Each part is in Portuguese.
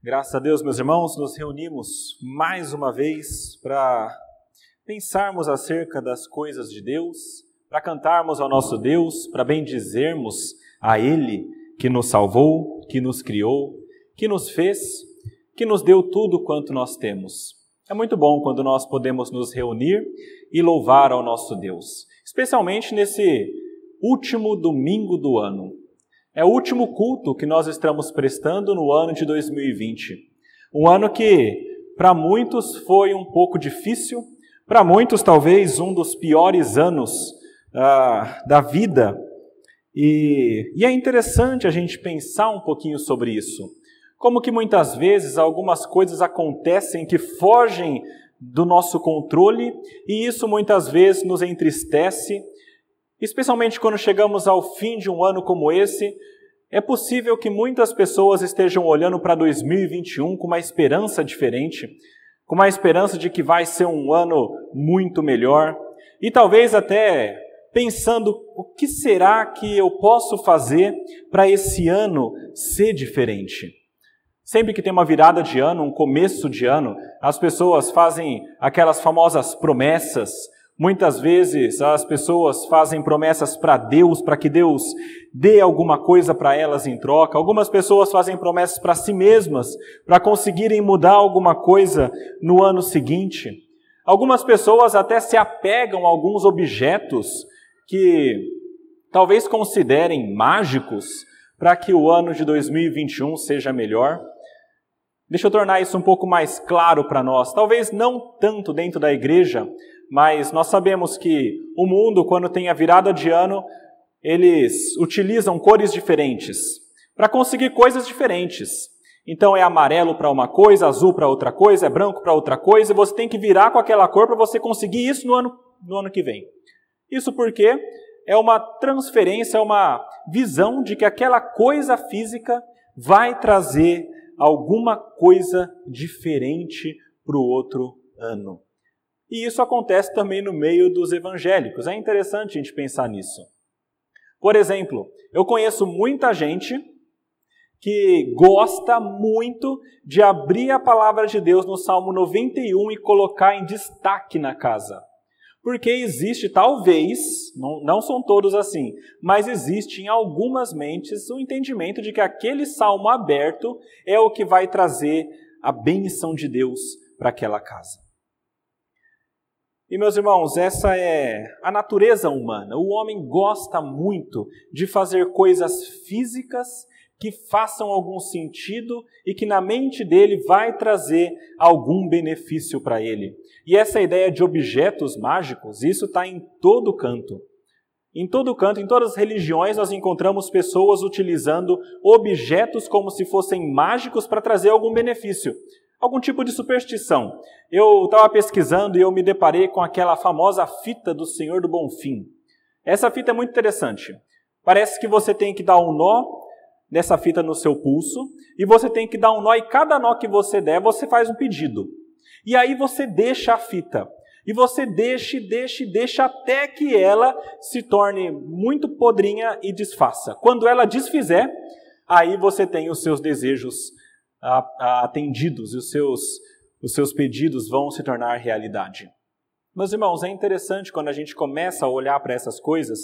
Graças a Deus, meus irmãos, nos reunimos mais uma vez para pensarmos acerca das coisas de Deus, para cantarmos ao nosso Deus, para bendizermos a Ele que nos salvou, que nos criou, que nos fez, que nos deu tudo quanto nós temos. É muito bom quando nós podemos nos reunir e louvar ao nosso Deus, especialmente nesse último domingo do ano. É o último culto que nós estamos prestando no ano de 2020. Um ano que, para muitos, foi um pouco difícil, para muitos, talvez, um dos piores anos ah, da vida. E, e é interessante a gente pensar um pouquinho sobre isso. Como que muitas vezes algumas coisas acontecem que fogem do nosso controle e isso muitas vezes nos entristece Especialmente quando chegamos ao fim de um ano como esse, é possível que muitas pessoas estejam olhando para 2021 com uma esperança diferente, com uma esperança de que vai ser um ano muito melhor, e talvez até pensando o que será que eu posso fazer para esse ano ser diferente. Sempre que tem uma virada de ano, um começo de ano, as pessoas fazem aquelas famosas promessas, Muitas vezes as pessoas fazem promessas para Deus, para que Deus dê alguma coisa para elas em troca. Algumas pessoas fazem promessas para si mesmas, para conseguirem mudar alguma coisa no ano seguinte. Algumas pessoas até se apegam a alguns objetos que talvez considerem mágicos para que o ano de 2021 seja melhor. Deixa eu tornar isso um pouco mais claro para nós. Talvez não tanto dentro da igreja, mas nós sabemos que o mundo, quando tem a virada de ano, eles utilizam cores diferentes para conseguir coisas diferentes. Então é amarelo para uma coisa, azul para outra coisa, é branco para outra coisa, e você tem que virar com aquela cor para você conseguir isso no ano, no ano que vem. Isso porque é uma transferência, é uma visão de que aquela coisa física vai trazer alguma coisa diferente para o outro ano. E isso acontece também no meio dos evangélicos. É interessante a gente pensar nisso. Por exemplo, eu conheço muita gente que gosta muito de abrir a palavra de Deus no Salmo 91 e colocar em destaque na casa. Porque existe, talvez, não, não são todos assim, mas existe em algumas mentes o entendimento de que aquele salmo aberto é o que vai trazer a benção de Deus para aquela casa. E meus irmãos, essa é a natureza humana. O homem gosta muito de fazer coisas físicas que façam algum sentido e que na mente dele vai trazer algum benefício para ele. E essa ideia de objetos mágicos, isso está em todo canto. Em todo canto, em todas as religiões, nós encontramos pessoas utilizando objetos como se fossem mágicos para trazer algum benefício algum tipo de superstição. Eu estava pesquisando e eu me deparei com aquela famosa fita do Senhor do Bonfim. Essa fita é muito interessante. Parece que você tem que dar um nó nessa fita no seu pulso e você tem que dar um nó e cada nó que você der, você faz um pedido. E aí você deixa a fita. E você deixa, deixa, deixa até que ela se torne muito podrinha e desfaça. Quando ela desfizer, aí você tem os seus desejos atendidos e os seus, os seus pedidos vão se tornar realidade. Meus irmãos, é interessante quando a gente começa a olhar para essas coisas,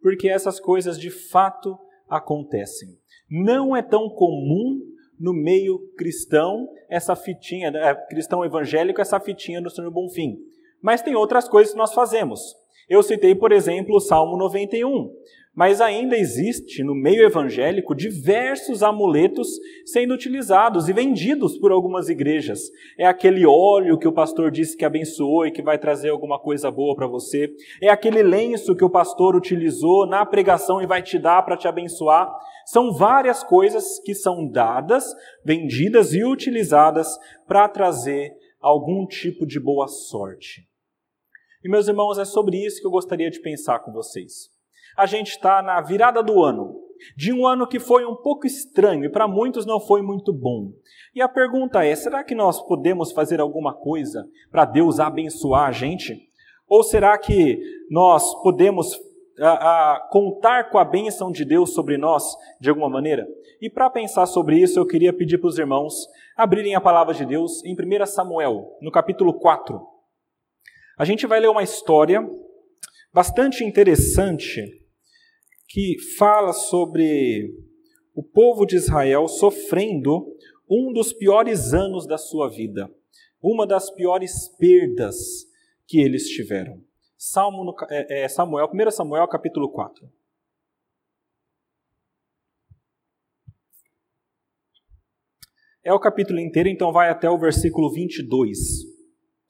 porque essas coisas de fato acontecem. Não é tão comum no meio cristão essa fitinha, é, cristão evangélico, essa fitinha do Senhor Bonfim. Mas tem outras coisas que nós fazemos. Eu citei, por exemplo, o Salmo 91. Mas ainda existe no meio evangélico diversos amuletos sendo utilizados e vendidos por algumas igrejas. É aquele óleo que o pastor disse que abençoou e que vai trazer alguma coisa boa para você. É aquele lenço que o pastor utilizou na pregação e vai te dar para te abençoar. São várias coisas que são dadas, vendidas e utilizadas para trazer algum tipo de boa sorte. E meus irmãos, é sobre isso que eu gostaria de pensar com vocês a gente está na virada do ano, de um ano que foi um pouco estranho e para muitos não foi muito bom. E a pergunta é: será que nós podemos fazer alguma coisa para Deus abençoar a gente? Ou será que nós podemos a, a contar com a bênção de Deus sobre nós de alguma maneira? E para pensar sobre isso, eu queria pedir para os irmãos abrirem a palavra de Deus em 1 Samuel, no capítulo 4. A gente vai ler uma história bastante interessante que fala sobre o povo de Israel sofrendo um dos piores anos da sua vida, uma das piores perdas que eles tiveram. Salmo é, é, Samuel, 1 Samuel capítulo 4. É o capítulo inteiro, então vai até o versículo 22.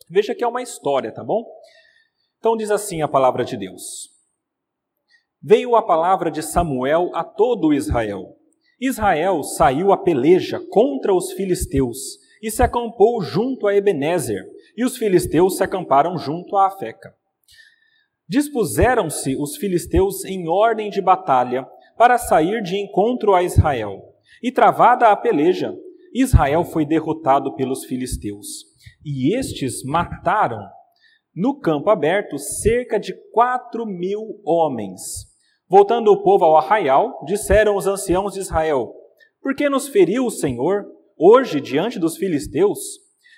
Veja que é uma história, tá bom? Então diz assim a palavra de Deus: Veio a palavra de Samuel a todo Israel. Israel saiu a peleja contra os filisteus e se acampou junto a Ebenezer, e os filisteus se acamparam junto a Afeca. Dispuseram-se os filisteus em ordem de batalha para sair de encontro a Israel. E travada a peleja, Israel foi derrotado pelos filisteus. E estes mataram no campo aberto cerca de quatro mil homens. Voltando o povo ao arraial, disseram os anciãos de Israel: Por que nos feriu o Senhor hoje diante dos filisteus?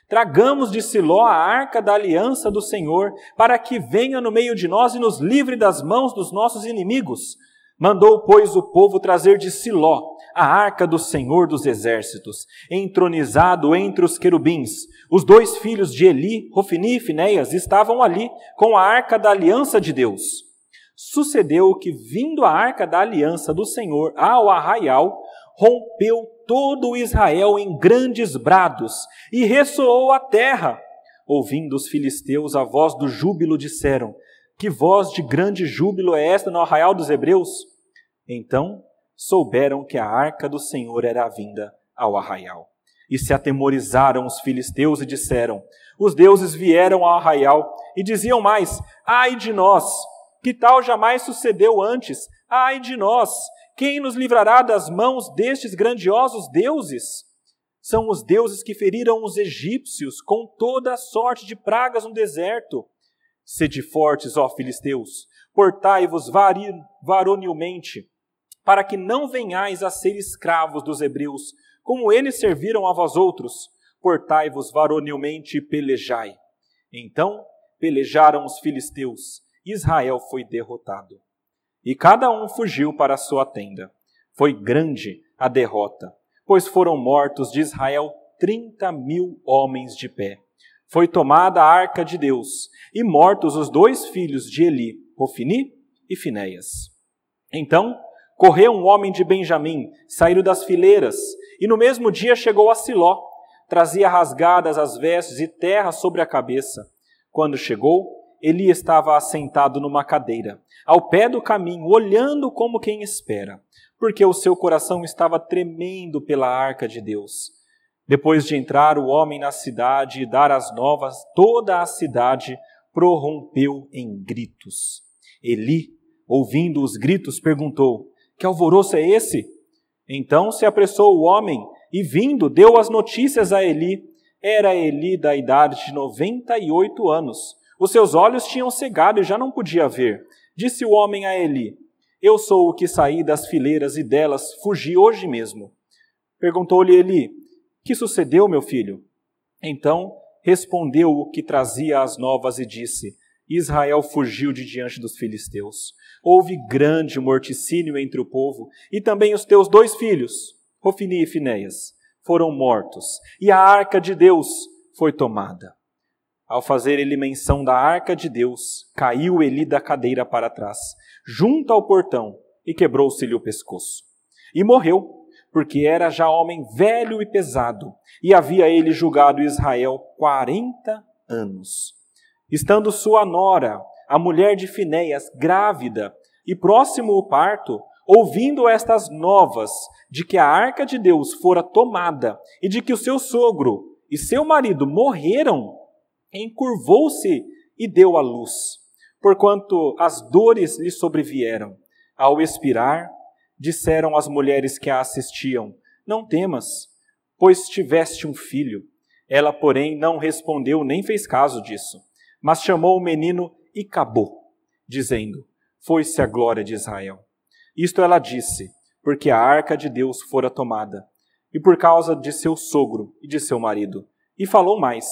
Tragamos de Siló a arca da aliança do Senhor, para que venha no meio de nós e nos livre das mãos dos nossos inimigos. Mandou, pois, o povo trazer de Siló a arca do Senhor dos exércitos, entronizado entre os querubins. Os dois filhos de Eli, Rofini e Finéias, estavam ali com a arca da aliança de Deus. Sucedeu que, vindo a arca da aliança do Senhor ao arraial, rompeu todo Israel em grandes brados e ressoou a terra. Ouvindo os filisteus a voz do júbilo, disseram: Que voz de grande júbilo é esta no arraial dos hebreus? Então souberam que a arca do Senhor era vinda ao arraial. E se atemorizaram os filisteus e disseram: Os deuses vieram ao arraial. E diziam mais: Ai de nós! Que tal jamais sucedeu antes? Ai de nós! Quem nos livrará das mãos destes grandiosos deuses? São os deuses que feriram os egípcios com toda a sorte de pragas no deserto. Sede fortes, ó filisteus, portai-vos varonilmente, para que não venhais a ser escravos dos hebreus, como eles serviram a vós outros. Portai-vos varonilmente e pelejai. Então pelejaram os filisteus. Israel foi derrotado. E cada um fugiu para a sua tenda. Foi grande a derrota, pois foram mortos de Israel trinta mil homens de pé. Foi tomada a arca de Deus, e mortos os dois filhos de Eli, Rofini e Finéias. Então correu um homem de Benjamim, saíram das fileiras, e no mesmo dia chegou a Siló. Trazia rasgadas as vestes e terra sobre a cabeça. Quando chegou, Eli estava assentado numa cadeira, ao pé do caminho, olhando como quem espera, porque o seu coração estava tremendo pela arca de Deus. Depois de entrar o homem na cidade e dar as novas, toda a cidade prorrompeu em gritos. Eli, ouvindo os gritos, perguntou: Que alvoroço é esse? Então se apressou o homem e, vindo, deu as notícias a Eli. Era Eli da idade de noventa e oito anos os seus olhos tinham cegado e já não podia ver. Disse o homem a Eli: Eu sou o que saí das fileiras e delas fugi hoje mesmo. Perguntou-lhe Eli: Que sucedeu, meu filho? Então respondeu o que trazia as novas e disse: Israel fugiu de diante dos filisteus. Houve grande morticínio entre o povo, e também os teus dois filhos, Rofini e Finéias, foram mortos, e a arca de Deus foi tomada. Ao fazer ele menção da arca de Deus, caiu Eli da cadeira para trás, junto ao portão, e quebrou-se-lhe o pescoço. E morreu, porque era já homem velho e pesado, e havia ele julgado Israel quarenta anos. Estando sua nora, a mulher de Finéias, grávida, e próximo o parto, ouvindo estas novas de que a arca de Deus fora tomada e de que o seu sogro e seu marido morreram, encurvou-se e deu à luz, porquanto as dores lhe sobrevieram. Ao expirar, disseram as mulheres que a assistiam: Não temas, pois tiveste um filho. Ela, porém, não respondeu nem fez caso disso, mas chamou o menino e acabou, dizendo: foi-se a glória de Israel. Isto ela disse, porque a arca de Deus fora tomada, e por causa de seu sogro e de seu marido. E falou mais: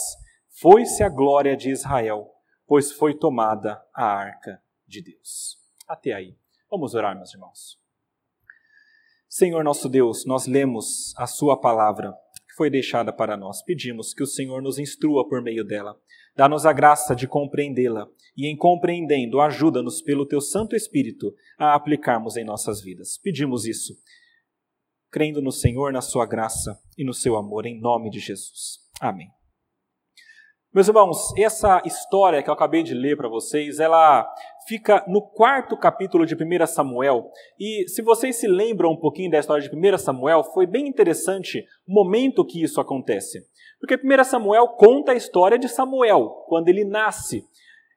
Foi-se a glória de Israel, pois foi tomada a arca de Deus. Até aí. Vamos orar, meus irmãos. Senhor nosso Deus, nós lemos a Sua palavra que foi deixada para nós. Pedimos que o Senhor nos instrua por meio dela. Dá-nos a graça de compreendê-la e, em compreendendo, ajuda-nos pelo Teu Santo Espírito a aplicarmos em nossas vidas. Pedimos isso, crendo no Senhor, na Sua graça e no Seu amor, em nome de Jesus. Amém. Meus irmãos, essa história que eu acabei de ler para vocês, ela fica no quarto capítulo de 1 Samuel. E se vocês se lembram um pouquinho da história de 1 Samuel, foi bem interessante o momento que isso acontece. Porque 1 Samuel conta a história de Samuel, quando ele nasce.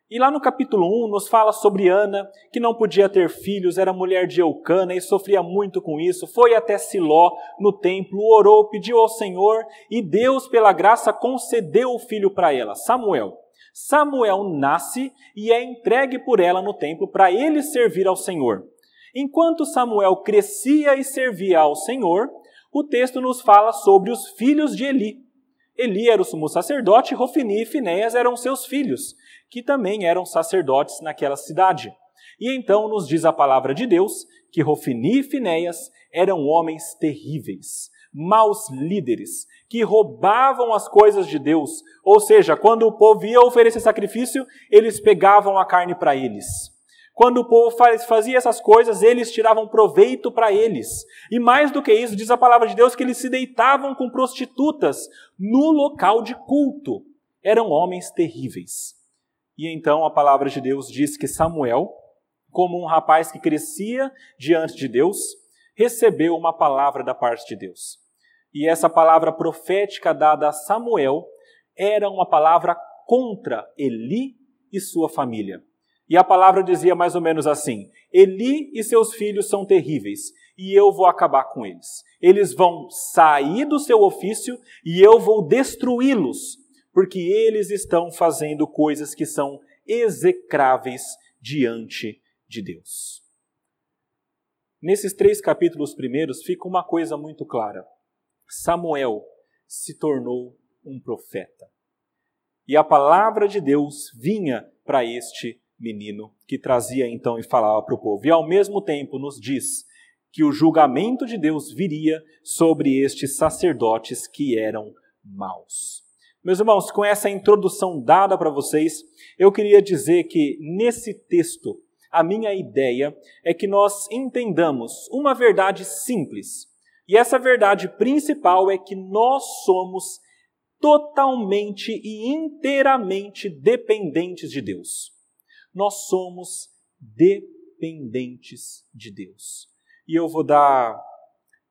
E lá no capítulo 1 nos fala sobre Ana, que não podia ter filhos, era mulher de Eucana e sofria muito com isso. Foi até Siló no templo, orou, pediu ao Senhor e Deus, pela graça, concedeu o filho para ela, Samuel. Samuel nasce e é entregue por ela no templo para ele servir ao Senhor. Enquanto Samuel crescia e servia ao Senhor, o texto nos fala sobre os filhos de Eli. Eli era o sumo sacerdote, Rofini e Finéias eram seus filhos que também eram sacerdotes naquela cidade. E então nos diz a palavra de Deus que Rofini e Finéias eram homens terríveis, maus líderes, que roubavam as coisas de Deus. Ou seja, quando o povo ia oferecer sacrifício, eles pegavam a carne para eles. Quando o povo fazia essas coisas, eles tiravam proveito para eles. E mais do que isso, diz a palavra de Deus que eles se deitavam com prostitutas no local de culto. Eram homens terríveis. E então a palavra de Deus diz que Samuel, como um rapaz que crescia diante de Deus, recebeu uma palavra da parte de Deus. E essa palavra profética dada a Samuel era uma palavra contra Eli e sua família. E a palavra dizia mais ou menos assim: Eli e seus filhos são terríveis, e eu vou acabar com eles. Eles vão sair do seu ofício e eu vou destruí-los, porque eles estão fazendo coisas que são execráveis diante de Deus. Nesses três capítulos primeiros fica uma coisa muito clara: Samuel se tornou um profeta. E a palavra de Deus vinha para este menino, que trazia então e falava para o povo. E ao mesmo tempo nos diz que o julgamento de Deus viria sobre estes sacerdotes que eram maus. Meus irmãos, com essa introdução dada para vocês, eu queria dizer que nesse texto, a minha ideia é que nós entendamos uma verdade simples. E essa verdade principal é que nós somos totalmente e inteiramente dependentes de Deus. Nós somos dependentes de Deus. E eu vou dar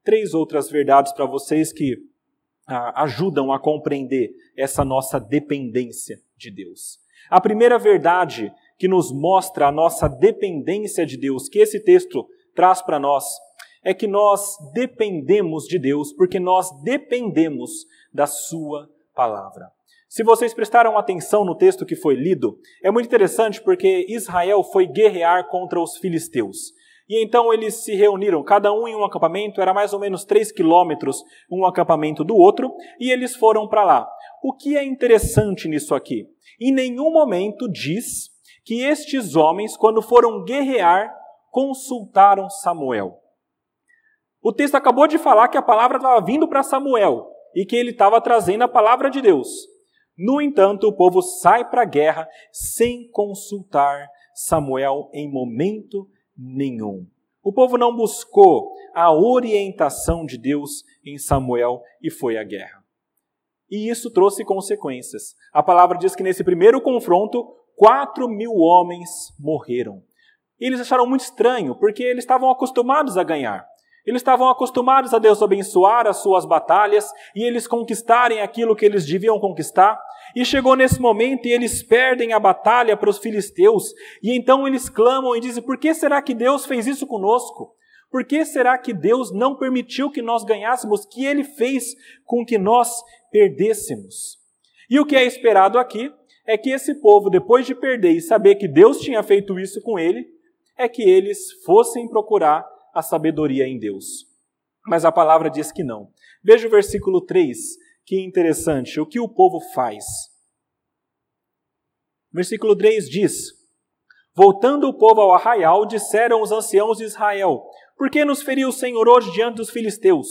três outras verdades para vocês que ajudam a compreender essa nossa dependência de Deus. A primeira verdade que nos mostra a nossa dependência de Deus, que esse texto traz para nós, é que nós dependemos de Deus porque nós dependemos da Sua palavra. Se vocês prestaram atenção no texto que foi lido, é muito interessante porque Israel foi guerrear contra os filisteus. E então eles se reuniram, cada um em um acampamento, era mais ou menos 3 quilômetros um acampamento do outro, e eles foram para lá. O que é interessante nisso aqui? Em nenhum momento diz que estes homens, quando foram guerrear, consultaram Samuel. O texto acabou de falar que a palavra estava vindo para Samuel e que ele estava trazendo a palavra de Deus. No entanto, o povo sai para a guerra sem consultar Samuel em momento nenhum. O povo não buscou a orientação de Deus em Samuel e foi à guerra. E isso trouxe consequências. A palavra diz que nesse primeiro confronto, quatro mil homens morreram. E eles acharam muito estranho, porque eles estavam acostumados a ganhar. Eles estavam acostumados a Deus abençoar as suas batalhas e eles conquistarem aquilo que eles deviam conquistar. E chegou nesse momento e eles perdem a batalha para os filisteus. E então eles clamam e dizem: Por que será que Deus fez isso conosco? Por que será que Deus não permitiu que nós ganhássemos, que Ele fez com que nós perdêssemos? E o que é esperado aqui é que esse povo, depois de perder e saber que Deus tinha feito isso com ele, é que eles fossem procurar a sabedoria em Deus. Mas a palavra diz que não. Veja o versículo 3, que interessante, o que o povo faz. Versículo 3 diz: Voltando o povo ao arraial, disseram os anciãos de Israel: Por que nos feriu o Senhor hoje diante dos filisteus?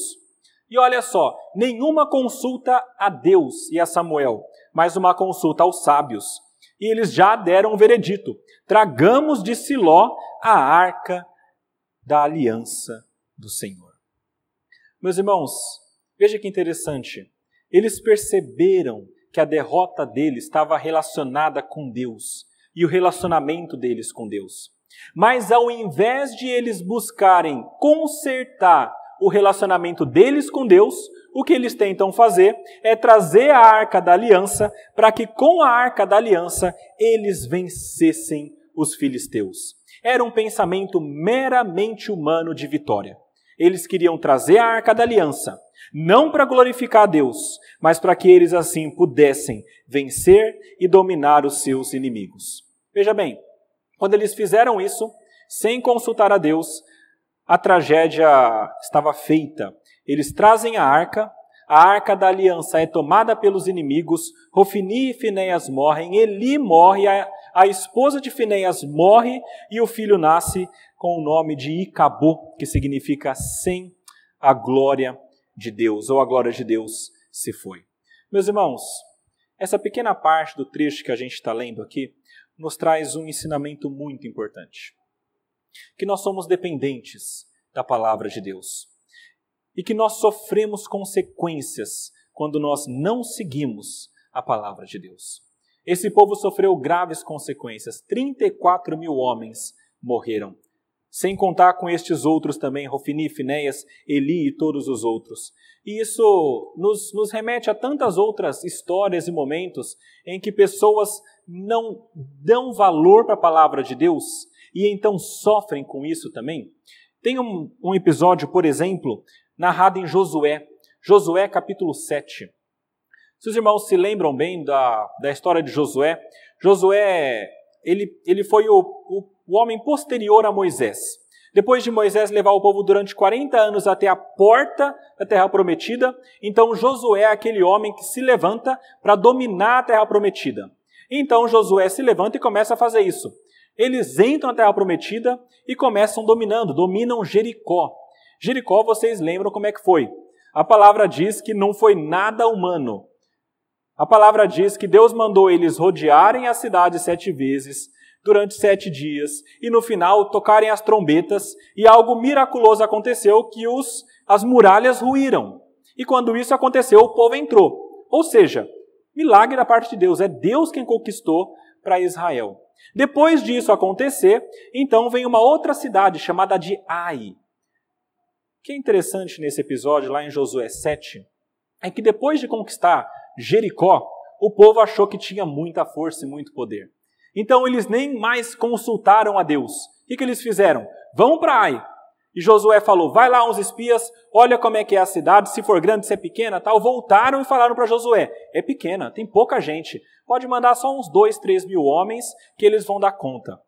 E olha só, nenhuma consulta a Deus e a Samuel, mas uma consulta aos sábios. E eles já deram um veredito: tragamos de Siló a arca da aliança do Senhor. Meus irmãos, veja que interessante. Eles perceberam que a derrota deles estava relacionada com Deus e o relacionamento deles com Deus. Mas ao invés de eles buscarem consertar o relacionamento deles com Deus, o que eles tentam fazer é trazer a arca da aliança para que com a arca da aliança eles vencessem os filisteus. Era um pensamento meramente humano de vitória. Eles queriam trazer a arca da aliança, não para glorificar a Deus, mas para que eles assim pudessem vencer e dominar os seus inimigos. Veja bem, quando eles fizeram isso, sem consultar a Deus, a tragédia estava feita. Eles trazem a arca, a arca da aliança é tomada pelos inimigos, Rofini e Finéias morrem, Eli morre, a, esposa de Finéias morre e o filho nasce com o nome de Icabô, que significa sem a glória de Deus, ou a glória de Deus se foi. Meus irmãos, essa pequena parte do trecho que a gente está lendo aqui nos traz um ensinamento muito importante. Que nós somos dependentes da palavra de Deus. E que nós sofremos consequências quando nós não seguimos a palavra de Deus. Esse povo sofreu graves consequências. 34 mil homens morreram. Sem contar com estes outros também, Rofini, Finéias, Eli e todos os outros. E isso nos, nos remete a tantas outras histórias e momentos em que pessoas não dão valor para a palavra de Deus e então sofrem com isso também. Tem um, um episódio, por exemplo, narrado em Josué, Josué capítulo 7. Se os irmãos se lembram bem da, da história de Josué, Josué ele, ele foi o, o, o homem posterior a Moisés. Depois de Moisés levar o povo durante 40 anos até a porta da terra prometida, então Josué é aquele homem que se levanta para dominar a terra prometida. Então Josué se levanta e começa a fazer isso. Eles entram na terra prometida e começam dominando, dominam Jericó. Jericó, vocês lembram como é que foi? A palavra diz que não foi nada humano. A palavra diz que Deus mandou eles rodearem a cidade sete vezes, durante sete dias, e no final tocarem as trombetas, e algo miraculoso aconteceu que os, as muralhas ruíram. E quando isso aconteceu, o povo entrou. Ou seja, Milagre da parte de Deus, é Deus quem conquistou para Israel. Depois disso acontecer, então vem uma outra cidade chamada de Ai. O que é interessante nesse episódio, lá em Josué 7, é que depois de conquistar Jericó, o povo achou que tinha muita força e muito poder. Então eles nem mais consultaram a Deus. O que, que eles fizeram? Vão para Ai. E Josué falou: vai lá uns espias, olha como é que é a cidade, se for grande, se é pequena, tal. Voltaram e falaram para Josué: é pequena, tem pouca gente. Pode mandar só uns dois, três mil homens que eles vão dar conta.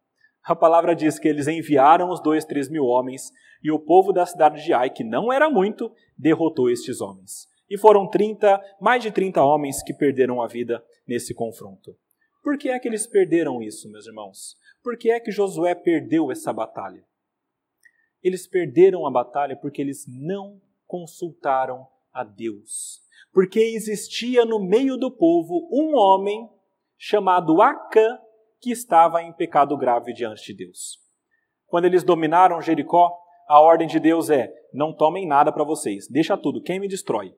A palavra diz que eles enviaram os dois, três mil homens e o povo da cidade de Ai, que não era muito, derrotou estes homens. E foram 30, mais de 30 homens que perderam a vida nesse confronto. Por que é que eles perderam isso, meus irmãos? Por que é que Josué perdeu essa batalha? Eles perderam a batalha porque eles não consultaram a Deus. Porque existia no meio do povo um homem chamado Acã que estava em pecado grave diante de Deus. Quando eles dominaram Jericó, a ordem de Deus é: não tomem nada para vocês, deixa tudo, quem me destrói.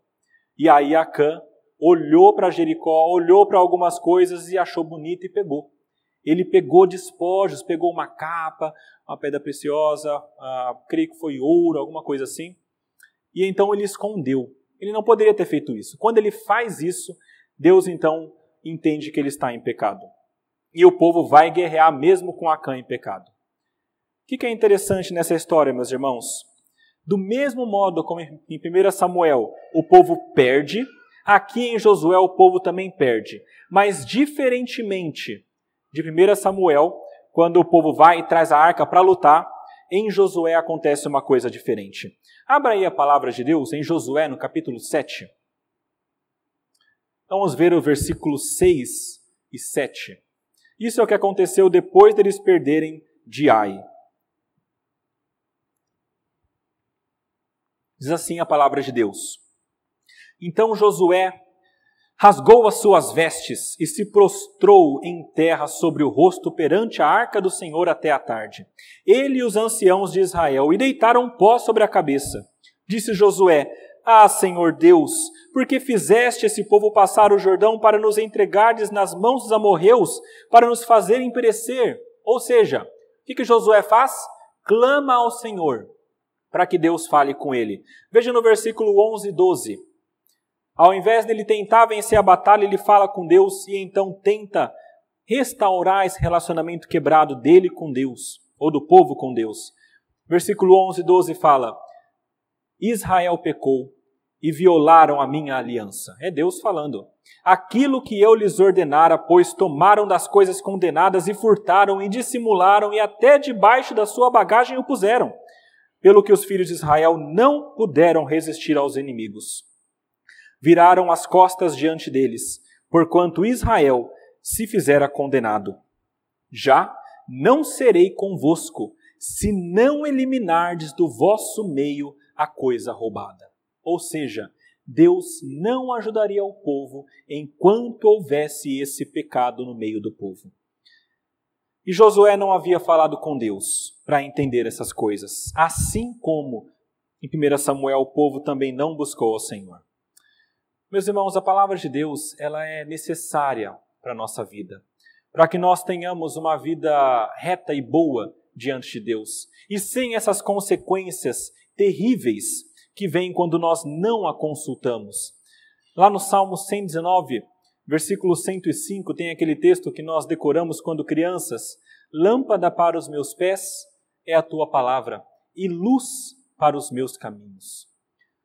E aí Acã olhou para Jericó, olhou para algumas coisas e achou bonito e pegou. Ele pegou despojos, pegou uma capa, uma pedra preciosa, ah, creio que foi ouro, alguma coisa assim, e então ele escondeu. Ele não poderia ter feito isso. Quando ele faz isso, Deus então entende que ele está em pecado. E o povo vai guerrear mesmo com Acã em pecado. O que é interessante nessa história, meus irmãos? Do mesmo modo como em 1 Samuel o povo perde, aqui em Josué o povo também perde. Mas diferentemente de 1 Samuel, quando o povo vai e traz a arca para lutar, em Josué acontece uma coisa diferente. Abra aí a palavra de Deus em Josué, no capítulo 7. Vamos ver o versículo 6 e 7. Isso é o que aconteceu depois deles perderem de Ai. Diz assim a palavra de Deus. Então Josué rasgou as suas vestes e se prostrou em terra sobre o rosto perante a arca do Senhor até a tarde. Ele e os anciãos de Israel e deitaram pó sobre a cabeça. Disse Josué: Ah, Senhor Deus, porque fizeste esse povo passar o Jordão para nos entregardes nas mãos dos amorreus, para nos fazerem perecer? Ou seja, o que, que Josué faz? Clama ao Senhor para que Deus fale com ele. Veja no versículo 11 e 12. Ao invés dele tentar vencer a batalha, ele fala com Deus e então tenta restaurar esse relacionamento quebrado dele com Deus, ou do povo com Deus. Versículo 11 e 12 fala: Israel pecou e violaram a minha aliança. É Deus falando. Aquilo que eu lhes ordenara, pois tomaram das coisas condenadas e furtaram e dissimularam e até debaixo da sua bagagem o puseram pelo que os filhos de Israel não puderam resistir aos inimigos. Viraram as costas diante deles, porquanto Israel se fizera condenado. Já não serei convosco, se não eliminardes do vosso meio a coisa roubada. Ou seja, Deus não ajudaria o povo enquanto houvesse esse pecado no meio do povo. E Josué não havia falado com Deus para entender essas coisas, assim como em 1 Samuel o povo também não buscou ao Senhor. Meus irmãos, a palavra de Deus, ela é necessária para a nossa vida, para que nós tenhamos uma vida reta e boa diante de Deus, e sem essas consequências terríveis que vêm quando nós não a consultamos. Lá no Salmo 119, Versículo 105 tem aquele texto que nós decoramos quando crianças: Lâmpada para os meus pés é a tua palavra e luz para os meus caminhos.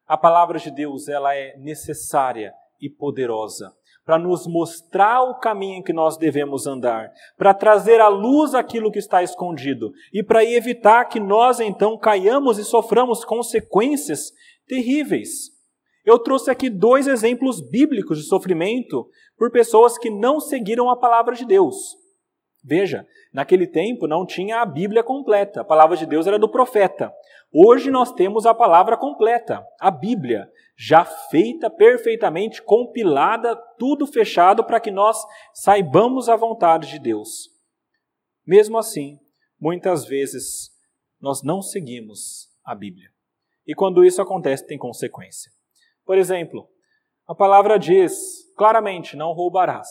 A palavra de Deus, ela é necessária e poderosa para nos mostrar o caminho em que nós devemos andar, para trazer à luz aquilo que está escondido e para evitar que nós então caiamos e soframos consequências terríveis. Eu trouxe aqui dois exemplos bíblicos de sofrimento por pessoas que não seguiram a palavra de Deus. Veja, naquele tempo não tinha a Bíblia completa, a palavra de Deus era do profeta. Hoje nós temos a palavra completa, a Bíblia, já feita perfeitamente, compilada, tudo fechado para que nós saibamos a vontade de Deus. Mesmo assim, muitas vezes nós não seguimos a Bíblia. E quando isso acontece, tem consequência. Por exemplo, a palavra diz claramente: não roubarás.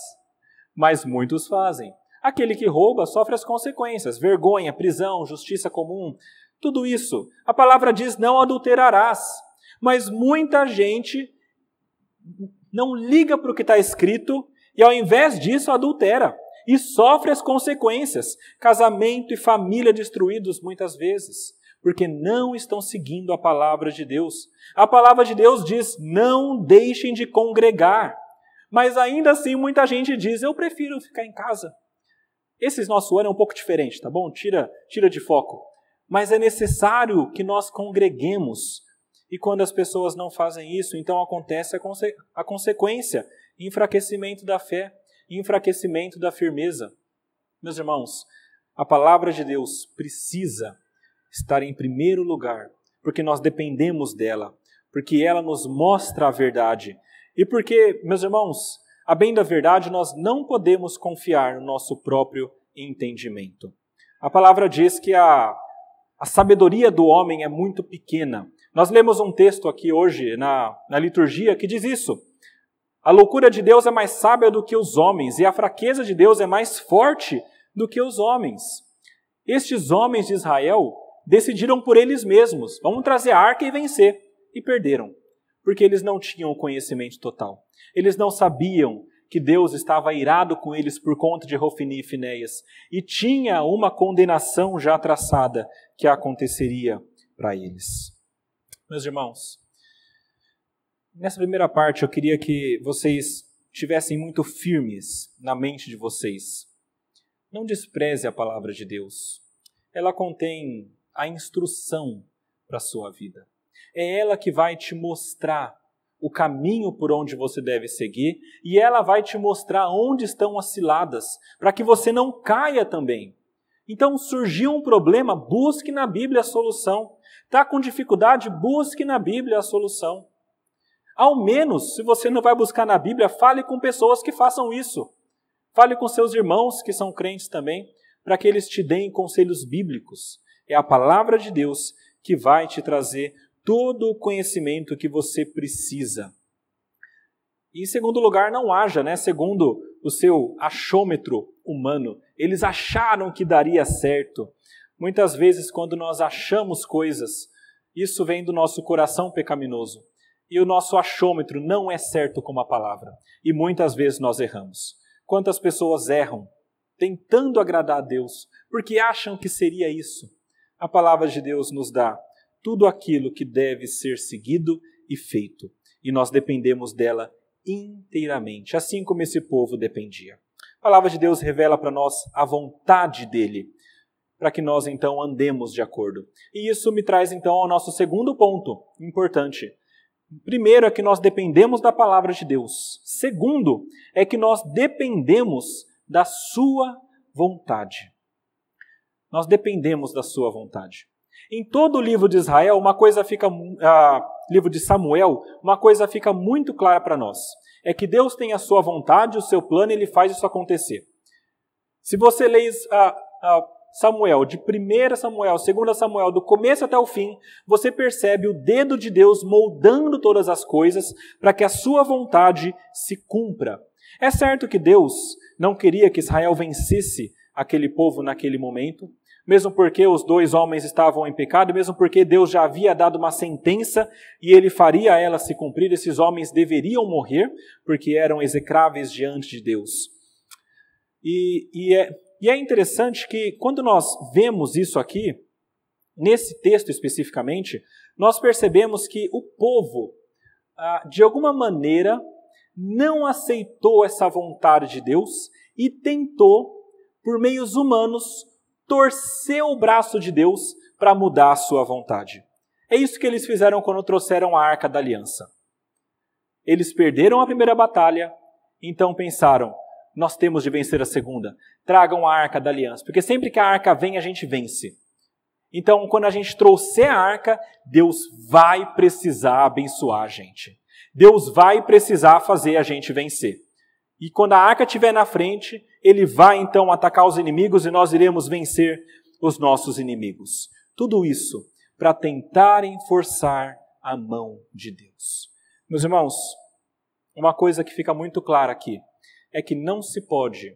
Mas muitos fazem. Aquele que rouba sofre as consequências: vergonha, prisão, justiça comum, tudo isso. A palavra diz: não adulterarás. Mas muita gente não liga para o que está escrito e, ao invés disso, adultera e sofre as consequências. Casamento e família destruídos muitas vezes porque não estão seguindo a palavra de Deus. A palavra de Deus diz: não deixem de congregar. Mas ainda assim, muita gente diz: eu prefiro ficar em casa. Esse nosso ano é um pouco diferente, tá bom? Tira, tira de foco. Mas é necessário que nós congreguemos. E quando as pessoas não fazem isso, então acontece a, conse a consequência: enfraquecimento da fé, enfraquecimento da firmeza. Meus irmãos, a palavra de Deus precisa estar em primeiro lugar, porque nós dependemos dela, porque ela nos mostra a verdade. E porque, meus irmãos, a bem da verdade, nós não podemos confiar no nosso próprio entendimento. A palavra diz que a, a sabedoria do homem é muito pequena. Nós lemos um texto aqui hoje na, na liturgia que diz isso. A loucura de Deus é mais sábia do que os homens, e a fraqueza de Deus é mais forte do que os homens. Estes homens de Israel decidiram por eles mesmos: vamos trazer a arca e vencer. E perderam, porque eles não tinham o conhecimento total. Eles não sabiam que Deus estava irado com eles por conta de Rofini e Finéias, e tinha uma condenação já traçada que aconteceria para eles. Meus irmãos, nessa primeira parte eu queria que vocês tivessem muito firmes na mente de vocês Não despreze a palavra de Deus. Ela contém a instrução para a sua vida. É ela que vai te mostrar o caminho por onde você deve seguir e ela vai te mostrar onde estão as ciladas, para que você não caia também. Então, surgiu um problema, busque na Bíblia a solução. Está com dificuldade, busque na Bíblia a solução. Ao menos, se você não vai buscar na Bíblia, fale com pessoas que façam isso. Fale com seus irmãos que são crentes também, para que eles te deem conselhos bíblicos. É a palavra de Deus que vai te trazer todo o conhecimento que você precisa. E em segundo lugar, não haja, né? Segundo o seu achômetro humano, eles acharam que daria certo. Muitas vezes, quando nós achamos coisas, isso vem do nosso coração pecaminoso. E o nosso achômetro não é certo como a palavra. E muitas vezes nós erramos. Quantas pessoas erram tentando agradar a Deus porque acham que seria isso? A palavra de Deus nos dá tudo aquilo que deve ser seguido e feito, e nós dependemos dela inteiramente, assim como esse povo dependia. A palavra de Deus revela para nós a vontade dele, para que nós então andemos de acordo. E isso me traz então ao nosso segundo ponto importante. Primeiro é que nós dependemos da palavra de Deus. Segundo é que nós dependemos da sua vontade. Nós dependemos da sua vontade. Em todo o livro de Israel, uma coisa fica, uh, livro de Samuel, uma coisa fica muito clara para nós. É que Deus tem a sua vontade, o seu plano, e ele faz isso acontecer. Se você lê uh, uh, Samuel, de 1 Samuel, 2 Samuel, do começo até o fim, você percebe o dedo de Deus moldando todas as coisas para que a sua vontade se cumpra. É certo que Deus não queria que Israel vencesse aquele povo naquele momento, mesmo porque os dois homens estavam em pecado, mesmo porque Deus já havia dado uma sentença e ele faria ela se cumprir, esses homens deveriam morrer, porque eram execráveis diante de Deus. E, e, é, e é interessante que quando nós vemos isso aqui, nesse texto especificamente, nós percebemos que o povo, ah, de alguma maneira, não aceitou essa vontade de Deus e tentou, por meios humanos, torcer o braço de Deus para mudar a sua vontade. É isso que eles fizeram quando trouxeram a arca da aliança. Eles perderam a primeira batalha, então pensaram: nós temos de vencer a segunda. Tragam a arca da aliança, porque sempre que a arca vem, a gente vence. Então, quando a gente trouxer a arca, Deus vai precisar abençoar a gente. Deus vai precisar fazer a gente vencer. E quando a arca estiver na frente, ele vai então atacar os inimigos e nós iremos vencer os nossos inimigos. Tudo isso para tentarem forçar a mão de Deus. Meus irmãos, uma coisa que fica muito clara aqui é que não se pode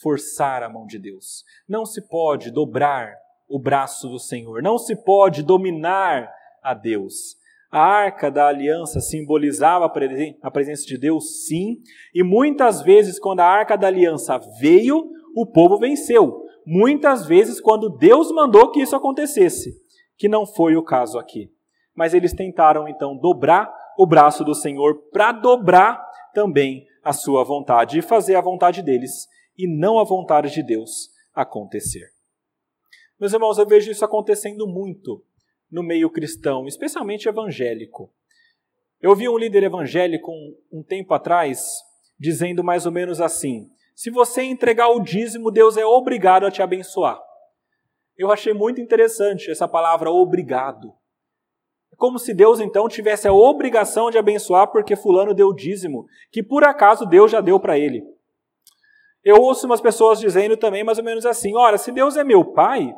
forçar a mão de Deus. Não se pode dobrar o braço do Senhor. Não se pode dominar a Deus. A arca da aliança simbolizava a presença de Deus, sim, e muitas vezes, quando a arca da aliança veio, o povo venceu. Muitas vezes, quando Deus mandou que isso acontecesse, que não foi o caso aqui. Mas eles tentaram então dobrar o braço do Senhor para dobrar também a sua vontade e fazer a vontade deles e não a vontade de Deus acontecer. Meus irmãos, eu vejo isso acontecendo muito no meio cristão, especialmente evangélico. Eu vi um líder evangélico um, um tempo atrás dizendo mais ou menos assim: se você entregar o dízimo, Deus é obrigado a te abençoar. Eu achei muito interessante essa palavra obrigado. É como se Deus então tivesse a obrigação de abençoar porque fulano deu o dízimo, que por acaso Deus já deu para ele. Eu ouço umas pessoas dizendo também mais ou menos assim: olha, se Deus é meu pai,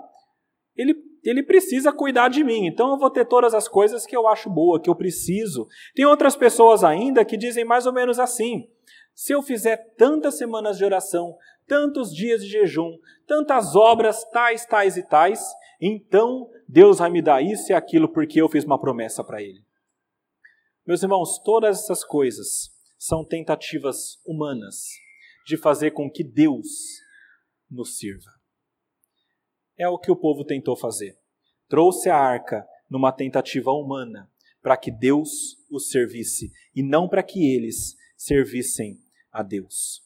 ele, ele precisa cuidar de mim, então eu vou ter todas as coisas que eu acho boa, que eu preciso. Tem outras pessoas ainda que dizem mais ou menos assim: se eu fizer tantas semanas de oração, tantos dias de jejum, tantas obras tais, tais e tais, então Deus vai me dar isso e aquilo porque eu fiz uma promessa para Ele. Meus irmãos, todas essas coisas são tentativas humanas de fazer com que Deus nos sirva. É o que o povo tentou fazer. Trouxe a arca numa tentativa humana para que Deus os servisse e não para que eles servissem a Deus.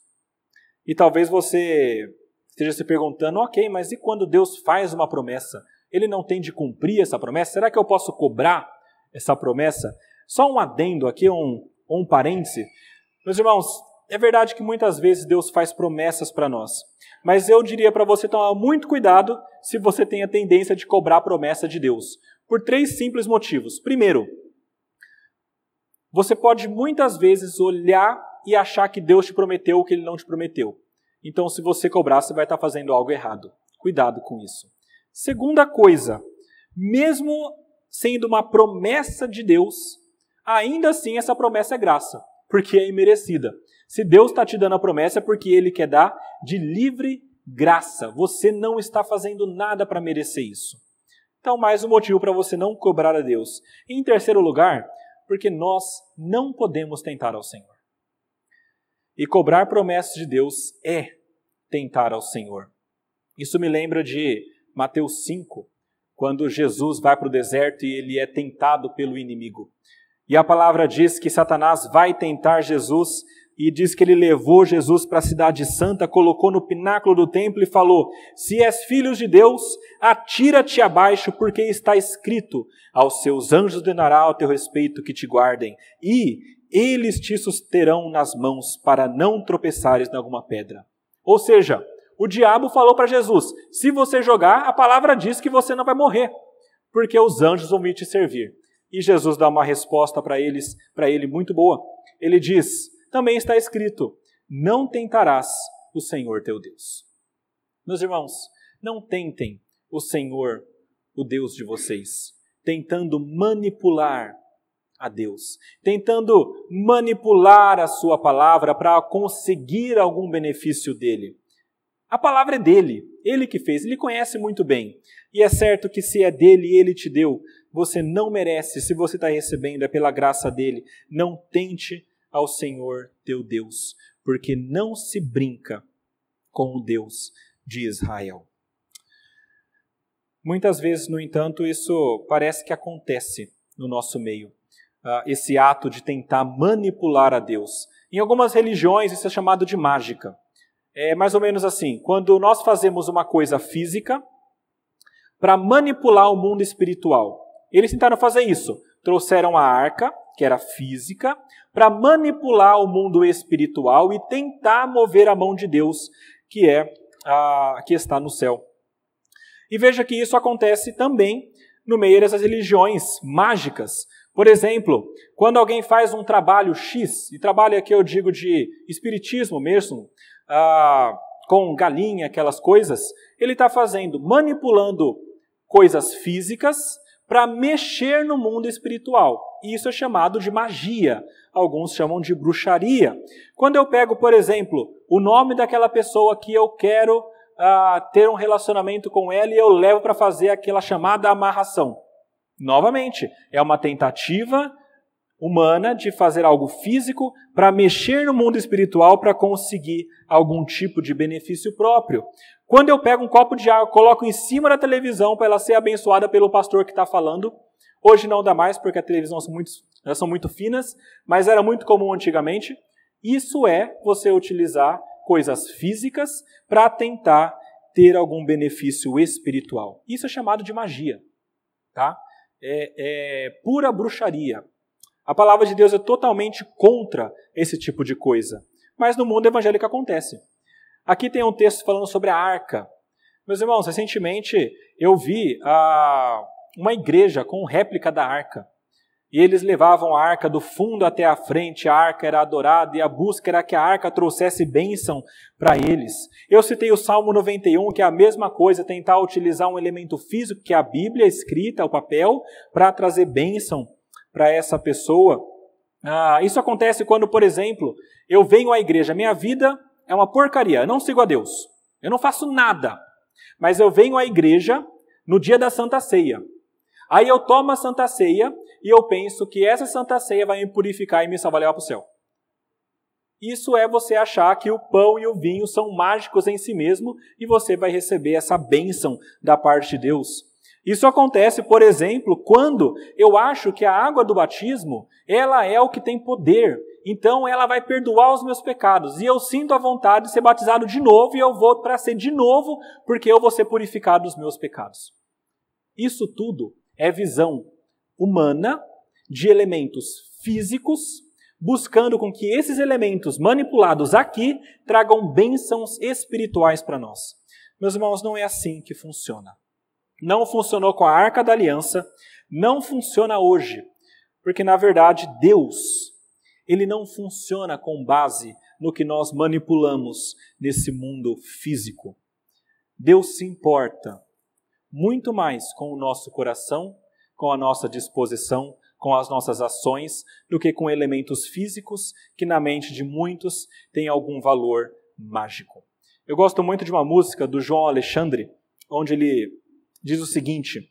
E talvez você esteja se perguntando: ok, mas e quando Deus faz uma promessa? Ele não tem de cumprir essa promessa? Será que eu posso cobrar essa promessa? Só um adendo aqui, um, um parêntese. Meus irmãos, é verdade que muitas vezes Deus faz promessas para nós, mas eu diria para você tomar muito cuidado se você tem a tendência de cobrar a promessa de Deus, por três simples motivos. Primeiro, você pode muitas vezes olhar e achar que Deus te prometeu o que ele não te prometeu. Então, se você cobrar, você vai estar fazendo algo errado. Cuidado com isso. Segunda coisa, mesmo sendo uma promessa de Deus, ainda assim essa promessa é graça, porque é imerecida. Se Deus está te dando a promessa é porque Ele quer dar de livre graça. Você não está fazendo nada para merecer isso. Então, mais um motivo para você não cobrar a Deus. E, em terceiro lugar, porque nós não podemos tentar ao Senhor. E cobrar promessas de Deus é tentar ao Senhor. Isso me lembra de Mateus 5, quando Jesus vai para o deserto e ele é tentado pelo inimigo. E a palavra diz que Satanás vai tentar Jesus e diz que ele levou Jesus para a cidade santa, colocou no pináculo do templo e falou: Se és filho de Deus, atira-te abaixo, porque está escrito: Aos seus anjos denará ao teu respeito que te guardem, e eles te susterão nas mãos para não tropeçares em alguma pedra. Ou seja, o diabo falou para Jesus: se você jogar, a palavra diz que você não vai morrer, porque os anjos vão vir te servir. E Jesus dá uma resposta para eles, para ele muito boa. Ele diz: também está escrito: não tentarás o Senhor teu Deus. Meus irmãos, não tentem o Senhor, o Deus de vocês, tentando manipular a Deus, tentando manipular a sua palavra para conseguir algum benefício dele. A palavra é dele, ele que fez, ele conhece muito bem. E é certo que se é dele ele te deu, você não merece, se você está recebendo, é pela graça dele. Não tente ao Senhor teu Deus, porque não se brinca com o Deus de Israel. Muitas vezes, no entanto, isso parece que acontece no nosso meio uh, esse ato de tentar manipular a Deus. Em algumas religiões, isso é chamado de mágica. É mais ou menos assim: quando nós fazemos uma coisa física para manipular o mundo espiritual. Eles tentaram fazer isso. Trouxeram a arca, que era física, para manipular o mundo espiritual e tentar mover a mão de Deus, que é a que está no céu. E veja que isso acontece também no meio dessas religiões mágicas. Por exemplo, quando alguém faz um trabalho X, e trabalho aqui eu digo de espiritismo mesmo, ah, com galinha, aquelas coisas, ele está fazendo, manipulando coisas físicas para mexer no mundo espiritual. Isso é chamado de magia. Alguns chamam de bruxaria. Quando eu pego, por exemplo, o nome daquela pessoa que eu quero ah, ter um relacionamento com ela e eu levo para fazer aquela chamada amarração. Novamente, é uma tentativa humana de fazer algo físico para mexer no mundo espiritual para conseguir algum tipo de benefício próprio. Quando eu pego um copo de água, coloco em cima da televisão para ela ser abençoada pelo pastor que está falando, hoje não dá mais porque as televisões são muito, elas são muito finas, mas era muito comum antigamente. Isso é você utilizar coisas físicas para tentar ter algum benefício espiritual. Isso é chamado de magia, tá? é, é pura bruxaria. A palavra de Deus é totalmente contra esse tipo de coisa. Mas no mundo evangélico acontece. Aqui tem um texto falando sobre a arca. Meus irmãos, recentemente eu vi a, uma igreja com réplica da arca. E eles levavam a arca do fundo até a frente, a arca era adorada e a busca era que a arca trouxesse bênção para eles. Eu citei o Salmo 91, que é a mesma coisa, tentar utilizar um elemento físico, que é a Bíblia escrita, o papel, para trazer bênção para essa pessoa. Ah, isso acontece quando, por exemplo, eu venho à igreja, minha vida é uma porcaria, eu não sigo a Deus, eu não faço nada, mas eu venho à igreja no dia da Santa Ceia. Aí eu tomo a Santa Ceia e eu penso que essa Santa Ceia vai me purificar e me salvar para o céu. Isso é você achar que o pão e o vinho são mágicos em si mesmo e você vai receber essa bênção da parte de Deus. Isso acontece, por exemplo, quando eu acho que a água do batismo, ela é o que tem poder então ela vai perdoar os meus pecados. E eu sinto a vontade de ser batizado de novo e eu vou para ser de novo, porque eu vou ser purificado dos meus pecados. Isso tudo é visão humana de elementos físicos, buscando com que esses elementos manipulados aqui tragam bênçãos espirituais para nós. Meus irmãos, não é assim que funciona. Não funcionou com a Arca da Aliança, não funciona hoje, porque na verdade Deus, ele não funciona com base no que nós manipulamos nesse mundo físico. Deus se importa muito mais com o nosso coração, com a nossa disposição, com as nossas ações, do que com elementos físicos que na mente de muitos têm algum valor mágico. Eu gosto muito de uma música do João Alexandre, onde ele diz o seguinte: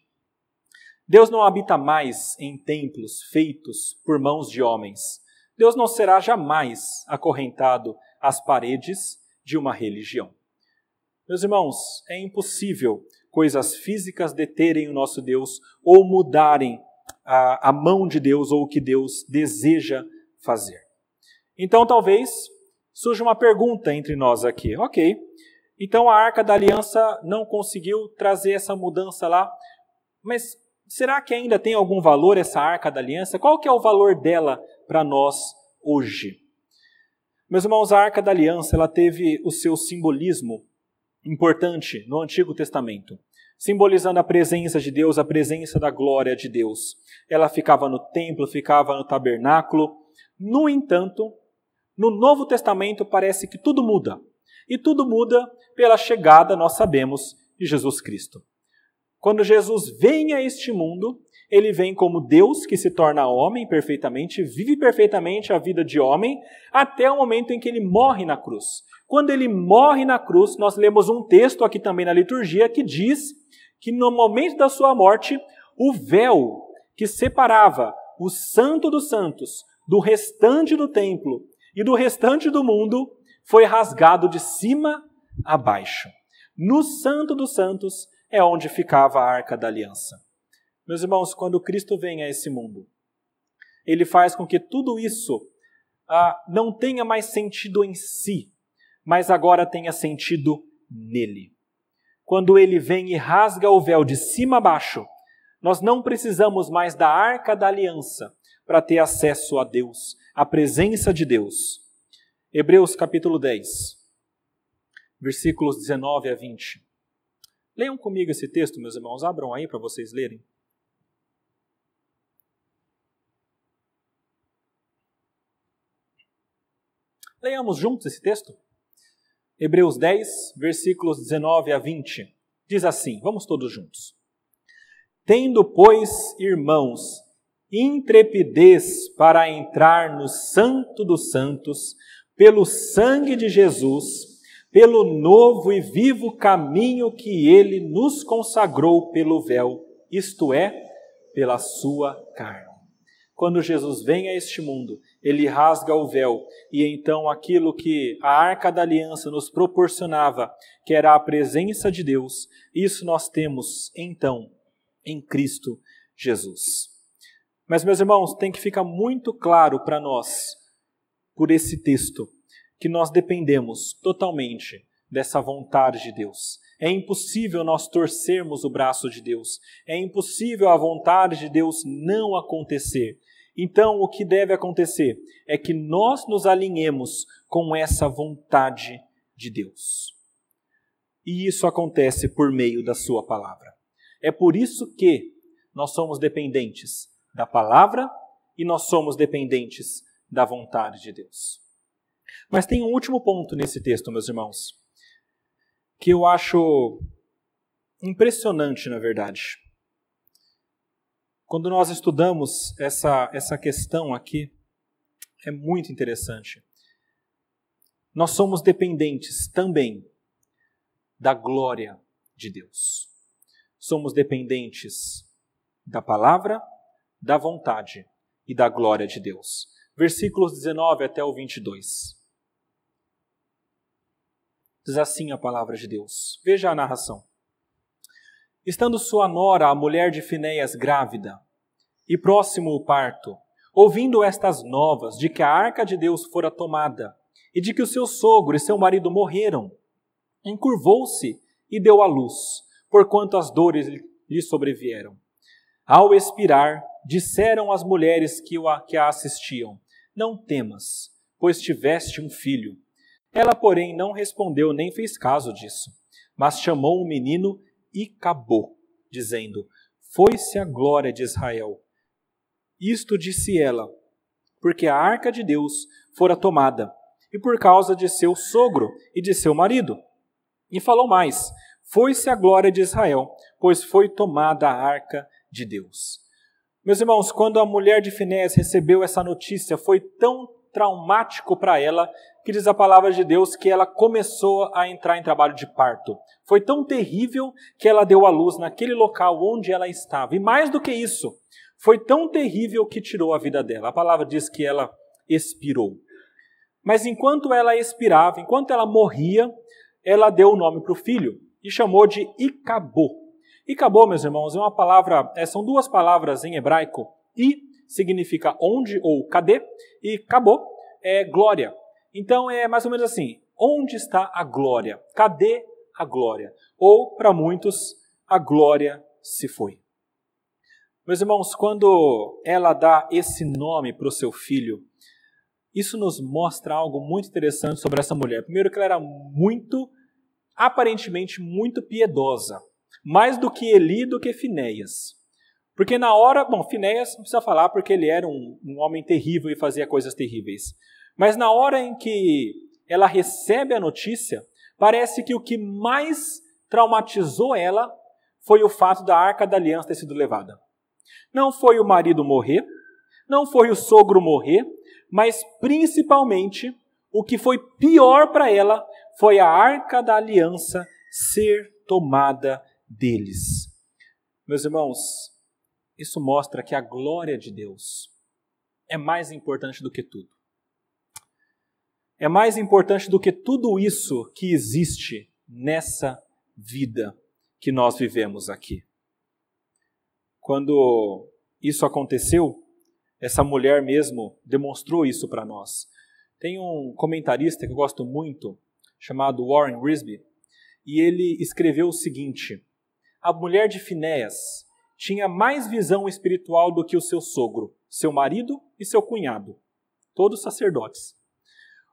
Deus não habita mais em templos feitos por mãos de homens. Deus não será jamais acorrentado às paredes de uma religião. Meus irmãos, é impossível coisas físicas deterem o nosso Deus ou mudarem a, a mão de Deus ou o que Deus deseja fazer. Então, talvez surja uma pergunta entre nós aqui. Ok, então a arca da aliança não conseguiu trazer essa mudança lá, mas será que ainda tem algum valor essa arca da aliança? Qual que é o valor dela para nós hoje? Meus irmãos, a arca da aliança ela teve o seu simbolismo importante no Antigo Testamento, simbolizando a presença de Deus, a presença da glória de Deus. Ela ficava no templo, ficava no tabernáculo. No entanto, no Novo Testamento parece que tudo muda. E tudo muda pela chegada, nós sabemos, de Jesus Cristo. Quando Jesus vem a este mundo, ele vem como Deus que se torna homem perfeitamente, vive perfeitamente a vida de homem, até o momento em que ele morre na cruz. Quando ele morre na cruz, nós lemos um texto aqui também na liturgia que diz que no momento da sua morte, o véu que separava o Santo dos Santos do restante do templo e do restante do mundo foi rasgado de cima a baixo. No Santo dos Santos é onde ficava a arca da aliança. Meus irmãos, quando Cristo vem a esse mundo, ele faz com que tudo isso ah, não tenha mais sentido em si, mas agora tenha sentido nele. Quando ele vem e rasga o véu de cima a baixo, nós não precisamos mais da arca da aliança para ter acesso a Deus, à presença de Deus. Hebreus capítulo 10, versículos 19 a 20. Leiam comigo esse texto, meus irmãos, abram aí para vocês lerem. Leiamos juntos esse texto? Hebreus 10, versículos 19 a 20. Diz assim: vamos todos juntos. Tendo, pois, irmãos, intrepidez para entrar no Santo dos Santos, pelo sangue de Jesus, pelo novo e vivo caminho que ele nos consagrou pelo véu, isto é, pela sua carne. Quando Jesus vem a este mundo, ele rasga o véu e então aquilo que a arca da aliança nos proporcionava, que era a presença de Deus, isso nós temos então em Cristo Jesus. Mas, meus irmãos, tem que ficar muito claro para nós por esse texto que nós dependemos totalmente dessa vontade de Deus. É impossível nós torcermos o braço de Deus. É impossível a vontade de Deus não acontecer. Então, o que deve acontecer é que nós nos alinhemos com essa vontade de Deus. E isso acontece por meio da Sua palavra. É por isso que nós somos dependentes da palavra e nós somos dependentes da vontade de Deus. Mas tem um último ponto nesse texto, meus irmãos, que eu acho impressionante, na verdade. Quando nós estudamos essa, essa questão aqui, é muito interessante. Nós somos dependentes também da glória de Deus. Somos dependentes da palavra da vontade e da glória de Deus. Versículos 19 até o 22. Diz assim a palavra de Deus. Veja a narração. Estando sua nora, a mulher de Finéias, grávida, e próximo o parto, ouvindo estas novas de que a arca de Deus fora tomada e de que o seu sogro e seu marido morreram, encurvou-se e deu à luz, porquanto as dores lhe sobrevieram. Ao expirar, disseram as mulheres que, a assistiam: Não temas, pois tiveste um filho. Ela, porém, não respondeu nem fez caso disso, mas chamou o menino e acabou, dizendo: Foi-se a glória de Israel. Isto disse ela, porque a arca de Deus fora tomada, e por causa de seu sogro e de seu marido. E falou mais: Foi-se a glória de Israel, pois foi tomada a arca de Deus. Meus irmãos, quando a mulher de Finés recebeu essa notícia, foi tão traumático para ela que diz a palavra de Deus que ela começou a entrar em trabalho de parto. Foi tão terrível que ela deu à luz naquele local onde ela estava. E mais do que isso, foi tão terrível que tirou a vida dela. A palavra diz que ela expirou. Mas enquanto ela expirava, enquanto ela morria, ela deu o nome para o filho e chamou de Icabô. Icabô, meus irmãos, é uma palavra, é, são duas palavras em hebraico. I significa onde ou cadê, e Cabô é glória. Então é mais ou menos assim: onde está a glória? Cadê a glória? Ou, para muitos, a glória se foi. Meus irmãos, quando ela dá esse nome para o seu filho, isso nos mostra algo muito interessante sobre essa mulher. Primeiro, que ela era muito, aparentemente, muito piedosa. Mais do que Eli, do que Finéias. Porque na hora, bom, Finéias não precisa falar porque ele era um, um homem terrível e fazia coisas terríveis. Mas na hora em que ela recebe a notícia, parece que o que mais traumatizou ela foi o fato da arca da aliança ter sido levada. Não foi o marido morrer, não foi o sogro morrer, mas principalmente o que foi pior para ela foi a arca da aliança ser tomada deles. Meus irmãos, isso mostra que a glória de Deus é mais importante do que tudo. É mais importante do que tudo isso que existe nessa vida que nós vivemos aqui. Quando isso aconteceu, essa mulher mesmo demonstrou isso para nós. Tem um comentarista que eu gosto muito, chamado Warren Risby, e ele escreveu o seguinte: A mulher de Finéas tinha mais visão espiritual do que o seu sogro, seu marido e seu cunhado, todos sacerdotes.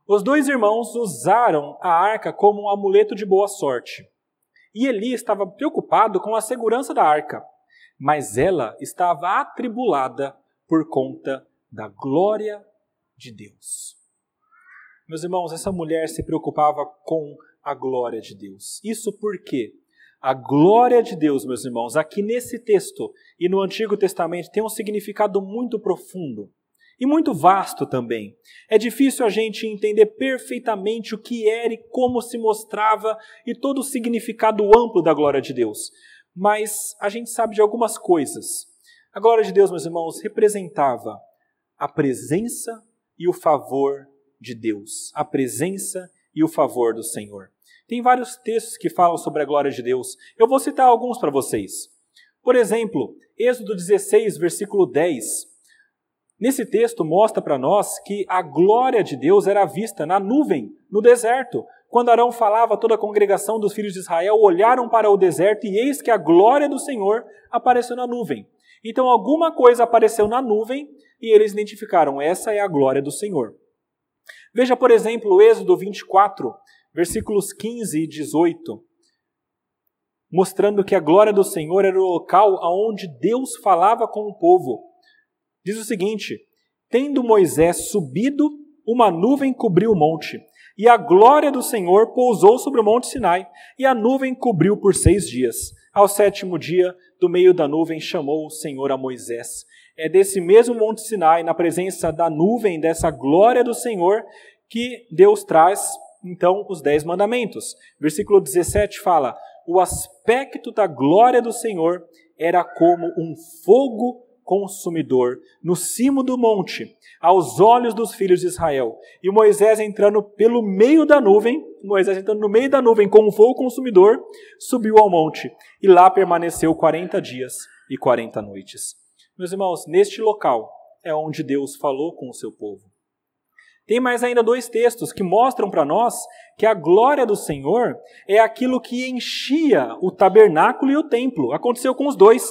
Os dois irmãos usaram a arca como um amuleto de boa sorte. E Eli estava preocupado com a segurança da arca, mas ela estava atribulada por conta da glória de Deus. Meus irmãos, essa mulher se preocupava com a glória de Deus. Isso porque a glória de Deus, meus irmãos, aqui nesse texto e no Antigo Testamento tem um significado muito profundo e muito vasto também. É difícil a gente entender perfeitamente o que era e como se mostrava e todo o significado amplo da glória de Deus. Mas a gente sabe de algumas coisas. A glória de Deus, meus irmãos, representava a presença e o favor de Deus, a presença e o favor do Senhor. Tem vários textos que falam sobre a glória de Deus. Eu vou citar alguns para vocês. Por exemplo, Êxodo 16, versículo 10. Nesse texto mostra para nós que a glória de Deus era vista na nuvem, no deserto. Quando Arão falava, toda a congregação dos filhos de Israel olharam para o deserto e eis que a glória do Senhor apareceu na nuvem. Então alguma coisa apareceu na nuvem e eles identificaram: essa é a glória do Senhor. Veja, por exemplo, Êxodo 24, versículos 15 e 18, mostrando que a glória do Senhor era o local aonde Deus falava com o povo. Diz o seguinte: Tendo Moisés subido, uma nuvem cobriu o monte, e a glória do Senhor pousou sobre o monte Sinai, e a nuvem cobriu por seis dias. Ao sétimo dia, do meio da nuvem chamou o Senhor a Moisés. É desse mesmo Monte Sinai, na presença da nuvem, dessa glória do Senhor, que Deus traz, então, os dez mandamentos. Versículo 17 fala: O aspecto da glória do Senhor era como um fogo consumidor no cimo do monte, aos olhos dos filhos de Israel. E Moisés entrando pelo meio da nuvem, Moisés entrando no meio da nuvem com um fogo consumidor, subiu ao monte e lá permaneceu 40 dias e 40 noites. Meus irmãos, neste local é onde Deus falou com o seu povo. Tem mais ainda dois textos que mostram para nós que a glória do Senhor é aquilo que enchia o tabernáculo e o templo. Aconteceu com os dois.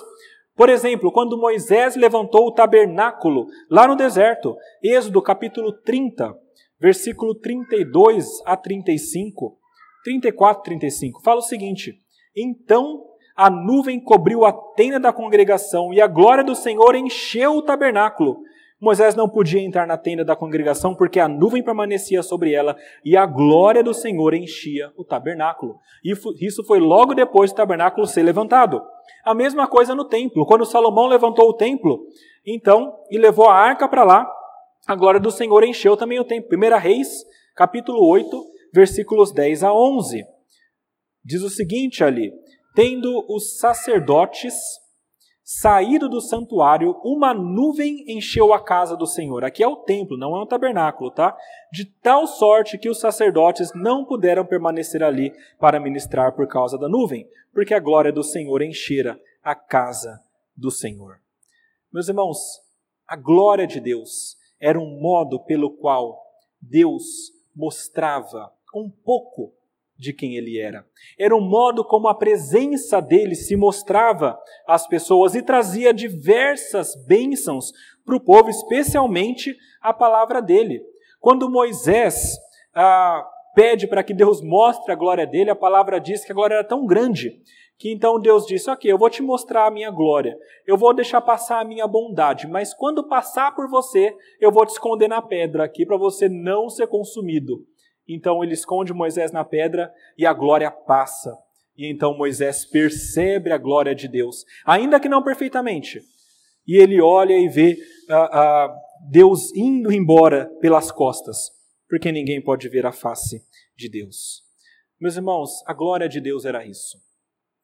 Por exemplo, quando Moisés levantou o tabernáculo lá no deserto, Êxodo capítulo 30, versículo 32 a 35, 34 e 35, fala o seguinte: Então a nuvem cobriu a tenda da congregação e a glória do Senhor encheu o tabernáculo. Moisés não podia entrar na tenda da congregação porque a nuvem permanecia sobre ela e a glória do Senhor enchia o tabernáculo. Isso foi logo depois do tabernáculo ser levantado. A mesma coisa no templo. Quando Salomão levantou o templo, então, e levou a arca para lá, a glória do Senhor encheu também o templo. 1 Reis, capítulo 8, versículos 10 a 11. Diz o seguinte ali: Tendo os sacerdotes saído do santuário, uma nuvem encheu a casa do Senhor. Aqui é o templo, não é um tabernáculo, tá? De tal sorte que os sacerdotes não puderam permanecer ali para ministrar por causa da nuvem, porque a glória do Senhor enchera a casa do Senhor. Meus irmãos, a glória de Deus era um modo pelo qual Deus mostrava um pouco de quem ele era. Era um modo como a presença dele se mostrava às pessoas e trazia diversas bênçãos para o povo, especialmente a palavra dele. Quando Moisés ah, pede para que Deus mostre a glória dele, a palavra diz que a glória era tão grande que então Deus disse: Ok, eu vou te mostrar a minha glória, eu vou deixar passar a minha bondade, mas quando passar por você, eu vou te esconder na pedra aqui para você não ser consumido. Então ele esconde Moisés na pedra e a glória passa. E então Moisés percebe a glória de Deus, ainda que não perfeitamente. E ele olha e vê ah, ah, Deus indo embora pelas costas, porque ninguém pode ver a face de Deus. Meus irmãos, a glória de Deus era isso.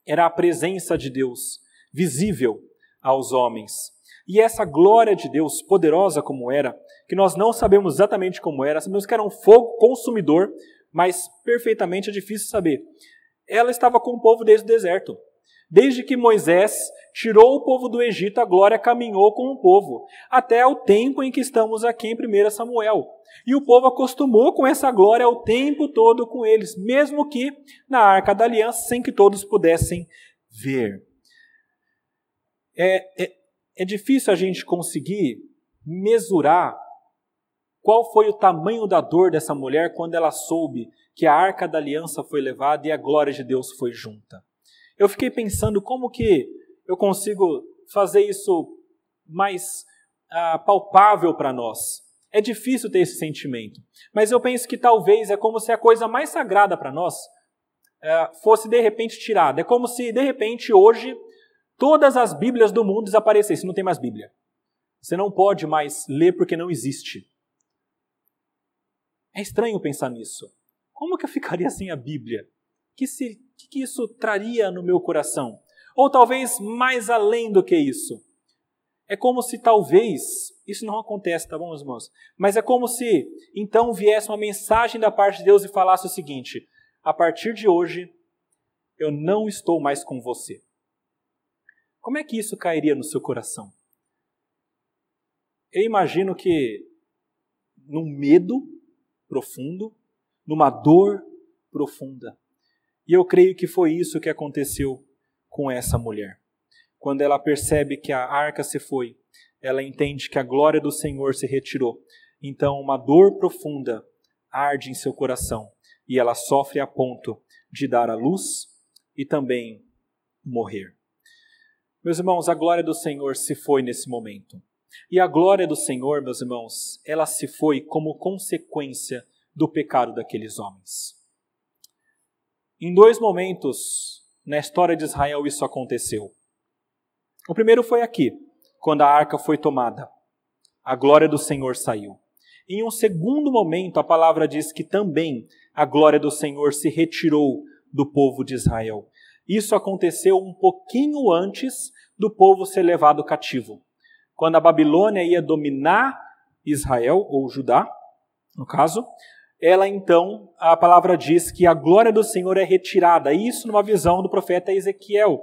Era a presença de Deus visível aos homens. E essa glória de Deus, poderosa como era, que nós não sabemos exatamente como era, sabemos que era um fogo consumidor, mas perfeitamente é difícil saber. Ela estava com o povo desde o deserto. Desde que Moisés tirou o povo do Egito, a glória caminhou com o povo, até o tempo em que estamos aqui em 1 Samuel. E o povo acostumou com essa glória o tempo todo com eles, mesmo que na arca da aliança, sem que todos pudessem ver. É, é, é difícil a gente conseguir mesurar qual foi o tamanho da dor dessa mulher quando ela soube que a arca da aliança foi levada e a glória de Deus foi junta. Eu fiquei pensando como que eu consigo fazer isso mais ah, palpável para nós. É difícil ter esse sentimento, mas eu penso que talvez é como se a coisa mais sagrada para nós eh, fosse de repente tirada. É como se de repente hoje todas as Bíblias do mundo desaparecessem, não tem mais Bíblia. Você não pode mais ler porque não existe. É estranho pensar nisso. Como que eu ficaria sem a Bíblia? Que, se, que isso traria no meu coração? Ou talvez mais além do que isso. É como se talvez, isso não acontece, tá bom, irmãos? Mas é como se então viesse uma mensagem da parte de Deus e falasse o seguinte: a partir de hoje, eu não estou mais com você. Como é que isso cairia no seu coração? Eu imagino que num medo profundo, numa dor profunda. E eu creio que foi isso que aconteceu com essa mulher. Quando ela percebe que a arca se foi, ela entende que a glória do Senhor se retirou. Então, uma dor profunda arde em seu coração e ela sofre a ponto de dar a luz e também morrer. Meus irmãos, a glória do Senhor se foi nesse momento. E a glória do Senhor, meus irmãos, ela se foi como consequência do pecado daqueles homens. Em dois momentos na história de Israel isso aconteceu. O primeiro foi aqui, quando a arca foi tomada. A glória do Senhor saiu. Em um segundo momento, a palavra diz que também a glória do Senhor se retirou do povo de Israel. Isso aconteceu um pouquinho antes do povo ser levado cativo. Quando a Babilônia ia dominar Israel, ou Judá, no caso, ela então, a palavra diz que a glória do Senhor é retirada. Isso numa visão do profeta Ezequiel.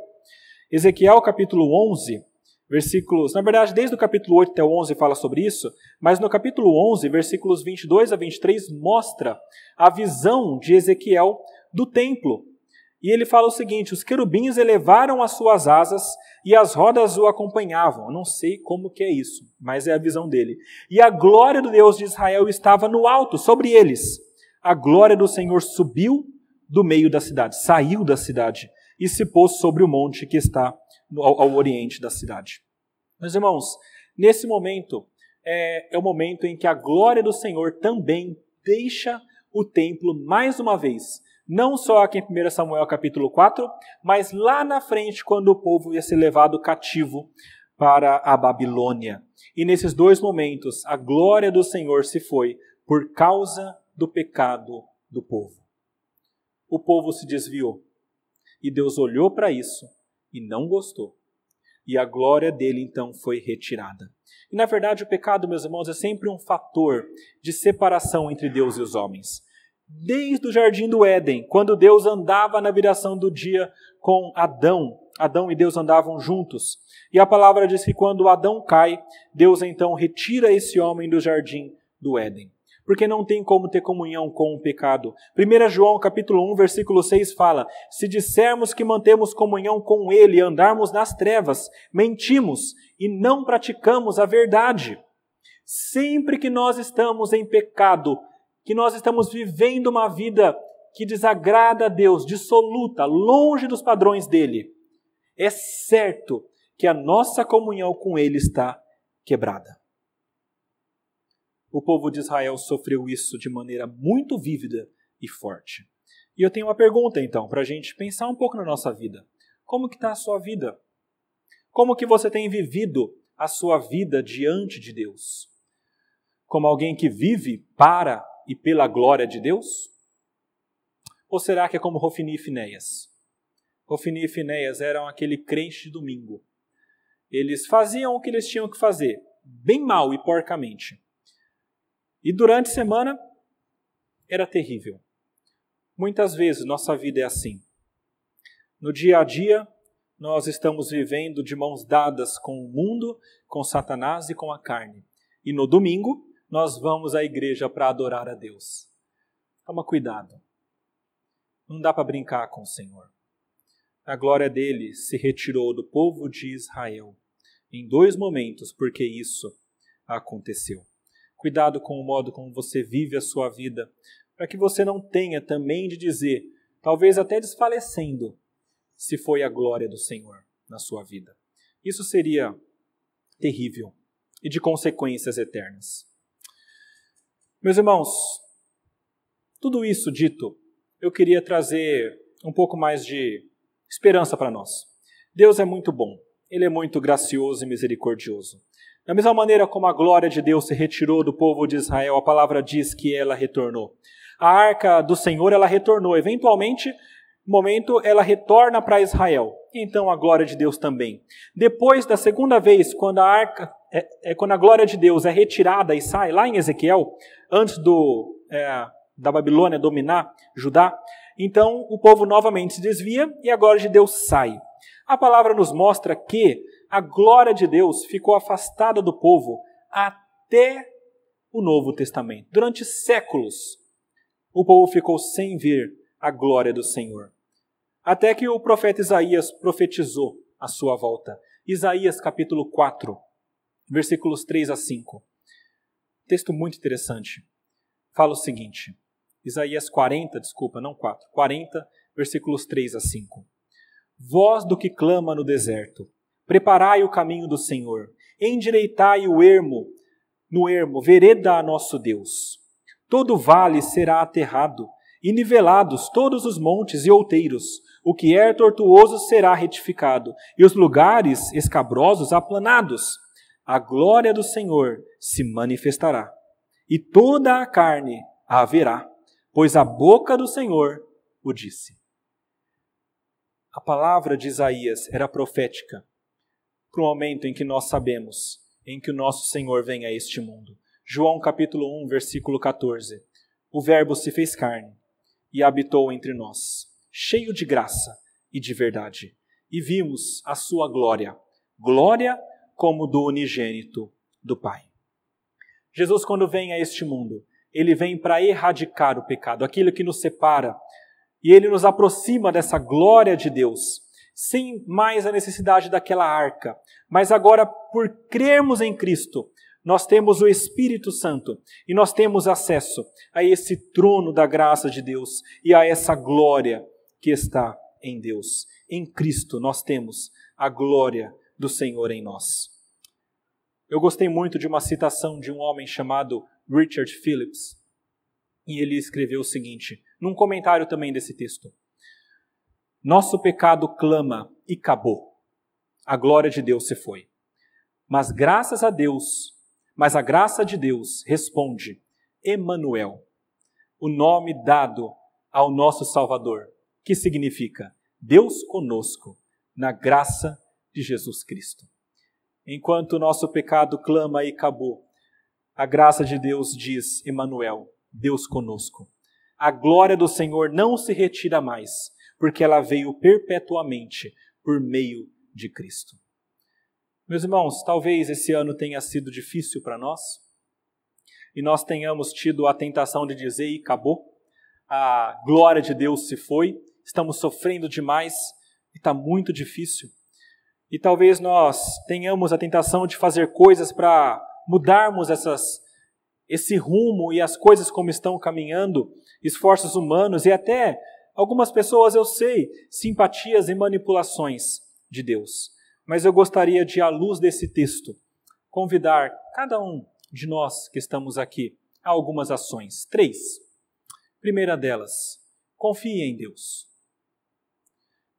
Ezequiel capítulo 11, versículos, na verdade, desde o capítulo 8 até o 11 fala sobre isso, mas no capítulo 11, versículos 22 a 23 mostra a visão de Ezequiel do templo. E ele fala o seguinte: os querubins elevaram as suas asas e as rodas o acompanhavam. Eu não sei como que é isso, mas é a visão dele. E a glória do Deus de Israel estava no alto, sobre eles. A glória do Senhor subiu do meio da cidade, saiu da cidade e se pôs sobre o monte que está ao, ao oriente da cidade. Meus irmãos, nesse momento é, é o momento em que a glória do Senhor também deixa o templo mais uma vez. Não só aqui em 1 Samuel capítulo 4, mas lá na frente, quando o povo ia ser levado cativo para a Babilônia. E nesses dois momentos, a glória do Senhor se foi por causa do pecado do povo. O povo se desviou. E Deus olhou para isso e não gostou. E a glória dele então foi retirada. E na verdade, o pecado, meus irmãos, é sempre um fator de separação entre Deus e os homens. Desde o jardim do Éden, quando Deus andava na viração do dia com Adão, Adão e Deus andavam juntos. E a palavra diz que quando Adão cai, Deus então retira esse homem do jardim do Éden porque não tem como ter comunhão com o pecado. 1 João capítulo 1, versículo 6 fala: Se dissermos que mantemos comunhão com ele e andarmos nas trevas, mentimos e não praticamos a verdade. Sempre que nós estamos em pecado, que nós estamos vivendo uma vida que desagrada a Deus, dissoluta, longe dos padrões dele, é certo que a nossa comunhão com ele está quebrada. O povo de Israel sofreu isso de maneira muito vívida e forte. E eu tenho uma pergunta então para a gente pensar um pouco na nossa vida. Como que está a sua vida? Como que você tem vivido a sua vida diante de Deus? Como alguém que vive para e pela glória de Deus? Ou será que é como Rofini e Finéias? Rofini e Finéias eram aquele crente de domingo. Eles faziam o que eles tinham que fazer, bem mal e porcamente. E durante a semana era terrível. Muitas vezes nossa vida é assim. No dia a dia, nós estamos vivendo de mãos dadas com o mundo, com Satanás e com a carne. E no domingo, nós vamos à igreja para adorar a Deus. Toma cuidado. Não dá para brincar com o Senhor. A glória dele se retirou do povo de Israel em dois momentos, porque isso aconteceu. Cuidado com o modo como você vive a sua vida, para que você não tenha também de dizer, talvez até desfalecendo, se foi a glória do Senhor na sua vida. Isso seria terrível e de consequências eternas. Meus irmãos, tudo isso dito, eu queria trazer um pouco mais de esperança para nós. Deus é muito bom, Ele é muito gracioso e misericordioso. Da mesma maneira como a glória de Deus se retirou do povo de Israel, a palavra diz que ela retornou. A arca do Senhor, ela retornou. Eventualmente, momento, ela retorna para Israel. Então a glória de Deus também. Depois da segunda vez, quando a arca, é, é quando a glória de Deus é retirada e sai, lá em Ezequiel, antes do, é, da Babilônia dominar Judá, então o povo novamente se desvia e a glória de Deus sai. A palavra nos mostra que a glória de Deus ficou afastada do povo até o Novo Testamento. Durante séculos, o povo ficou sem ver a glória do Senhor. Até que o profeta Isaías profetizou a sua volta. Isaías capítulo 4, versículos 3 a 5. Texto muito interessante. Fala o seguinte: Isaías 40, desculpa, não 4, 40, versículos 3 a 5. Voz do que clama no deserto, Preparai o caminho do Senhor, endireitai o ermo, no ermo, vereda a nosso Deus. Todo vale será aterrado, e nivelados todos os montes e outeiros. O que é tortuoso será retificado, e os lugares escabrosos aplanados. A glória do Senhor se manifestará, e toda a carne a verá, pois a boca do Senhor o disse. A palavra de Isaías era profética para o momento em que nós sabemos em que o nosso Senhor vem a este mundo. João capítulo 1, versículo 14. O Verbo se fez carne e habitou entre nós, cheio de graça e de verdade, e vimos a sua glória, glória como do unigênito do Pai. Jesus, quando vem a este mundo, ele vem para erradicar o pecado, aquilo que nos separa, e ele nos aproxima dessa glória de Deus, sem mais a necessidade daquela arca, mas agora, por crermos em Cristo, nós temos o Espírito Santo e nós temos acesso a esse trono da graça de Deus e a essa glória que está em Deus. Em Cristo nós temos a glória do Senhor em nós. Eu gostei muito de uma citação de um homem chamado Richard Phillips, e ele escreveu o seguinte, num comentário também desse texto: Nosso pecado clama e acabou. A glória de Deus se foi. Mas graças a Deus, mas a graça de Deus responde: Emanuel, o nome dado ao nosso Salvador, que significa Deus conosco, na graça de Jesus Cristo. Enquanto o nosso pecado clama e acabou, a graça de Deus diz: Emanuel, Deus conosco. A glória do Senhor não se retira mais, porque ela veio perpetuamente por meio de Cristo. Meus irmãos, talvez esse ano tenha sido difícil para nós e nós tenhamos tido a tentação de dizer e acabou, a glória de Deus se foi, estamos sofrendo demais e está muito difícil. E talvez nós tenhamos a tentação de fazer coisas para mudarmos essas, esse rumo e as coisas como estão caminhando, esforços humanos e até algumas pessoas, eu sei, simpatias e manipulações de Deus. Mas eu gostaria de, à luz desse texto, convidar cada um de nós que estamos aqui a algumas ações. Três. Primeira delas, confie em Deus.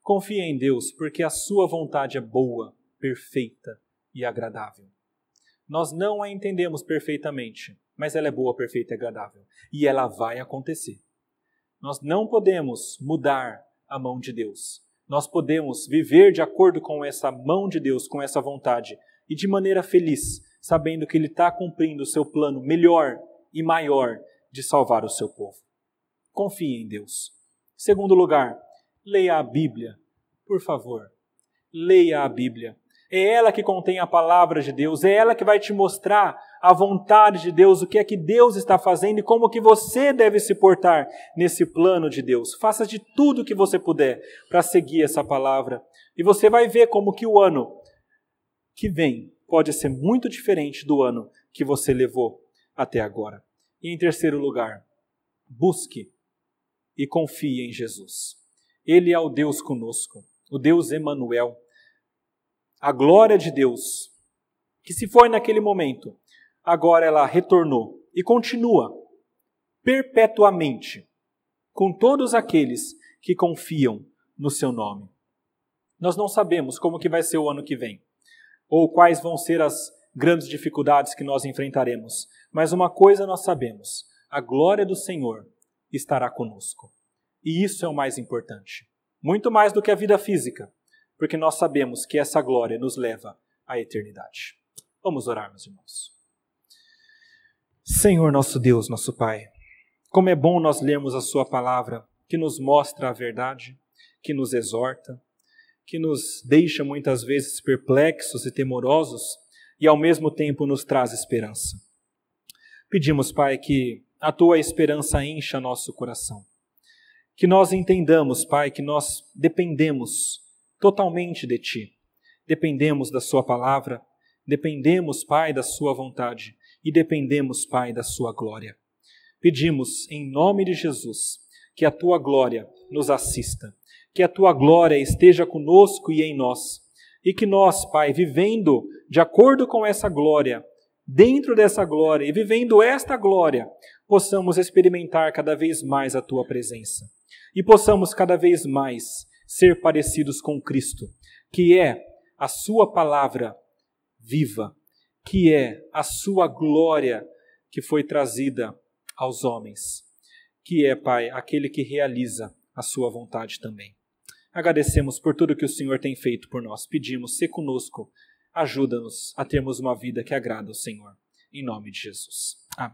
Confie em Deus, porque a sua vontade é boa, perfeita e agradável. Nós não a entendemos perfeitamente, mas ela é boa, perfeita e agradável. E ela vai acontecer. Nós não podemos mudar a mão de Deus, nós podemos viver de acordo com essa mão de Deus, com essa vontade, e de maneira feliz, sabendo que Ele está cumprindo o seu plano melhor e maior de salvar o seu povo. Confie em Deus. Segundo lugar, leia a Bíblia, por favor. Leia a Bíblia. É ela que contém a palavra de Deus, é ela que vai te mostrar a vontade de Deus, o que é que Deus está fazendo e como que você deve se portar nesse plano de Deus. Faça de tudo o que você puder para seguir essa palavra e você vai ver como que o ano que vem pode ser muito diferente do ano que você levou até agora. E em terceiro lugar, busque e confie em Jesus. Ele é o Deus conosco, o Deus Emanuel a glória de Deus, que se foi naquele momento, agora ela retornou e continua perpetuamente com todos aqueles que confiam no seu nome. Nós não sabemos como que vai ser o ano que vem, ou quais vão ser as grandes dificuldades que nós enfrentaremos, mas uma coisa nós sabemos: a glória do Senhor estará conosco. E isso é o mais importante. Muito mais do que a vida física, porque nós sabemos que essa glória nos leva à eternidade. Vamos orar, meus irmãos. Senhor nosso Deus, nosso Pai, como é bom nós lermos a Sua palavra, que nos mostra a verdade, que nos exorta, que nos deixa muitas vezes perplexos e temorosos e ao mesmo tempo nos traz esperança. Pedimos, Pai, que a Tua esperança encha nosso coração. Que nós entendamos, Pai, que nós dependemos totalmente de Ti. Dependemos da Sua palavra, dependemos, Pai, da Sua vontade e dependemos, Pai, da Sua glória. Pedimos, em nome de Jesus, que a Tua glória nos assista, que a Tua glória esteja conosco e em nós, e que nós, Pai, vivendo de acordo com essa glória, dentro dessa glória e vivendo esta glória, possamos experimentar cada vez mais a Tua presença e possamos cada vez mais ser parecidos com Cristo, que é a Sua palavra viva, que é a Sua glória que foi trazida aos homens, que é, Pai, aquele que realiza a Sua vontade também. Agradecemos por tudo que o Senhor tem feito por nós. Pedimos, se conosco, ajuda-nos a termos uma vida que agrada ao Senhor. Em nome de Jesus. Amém.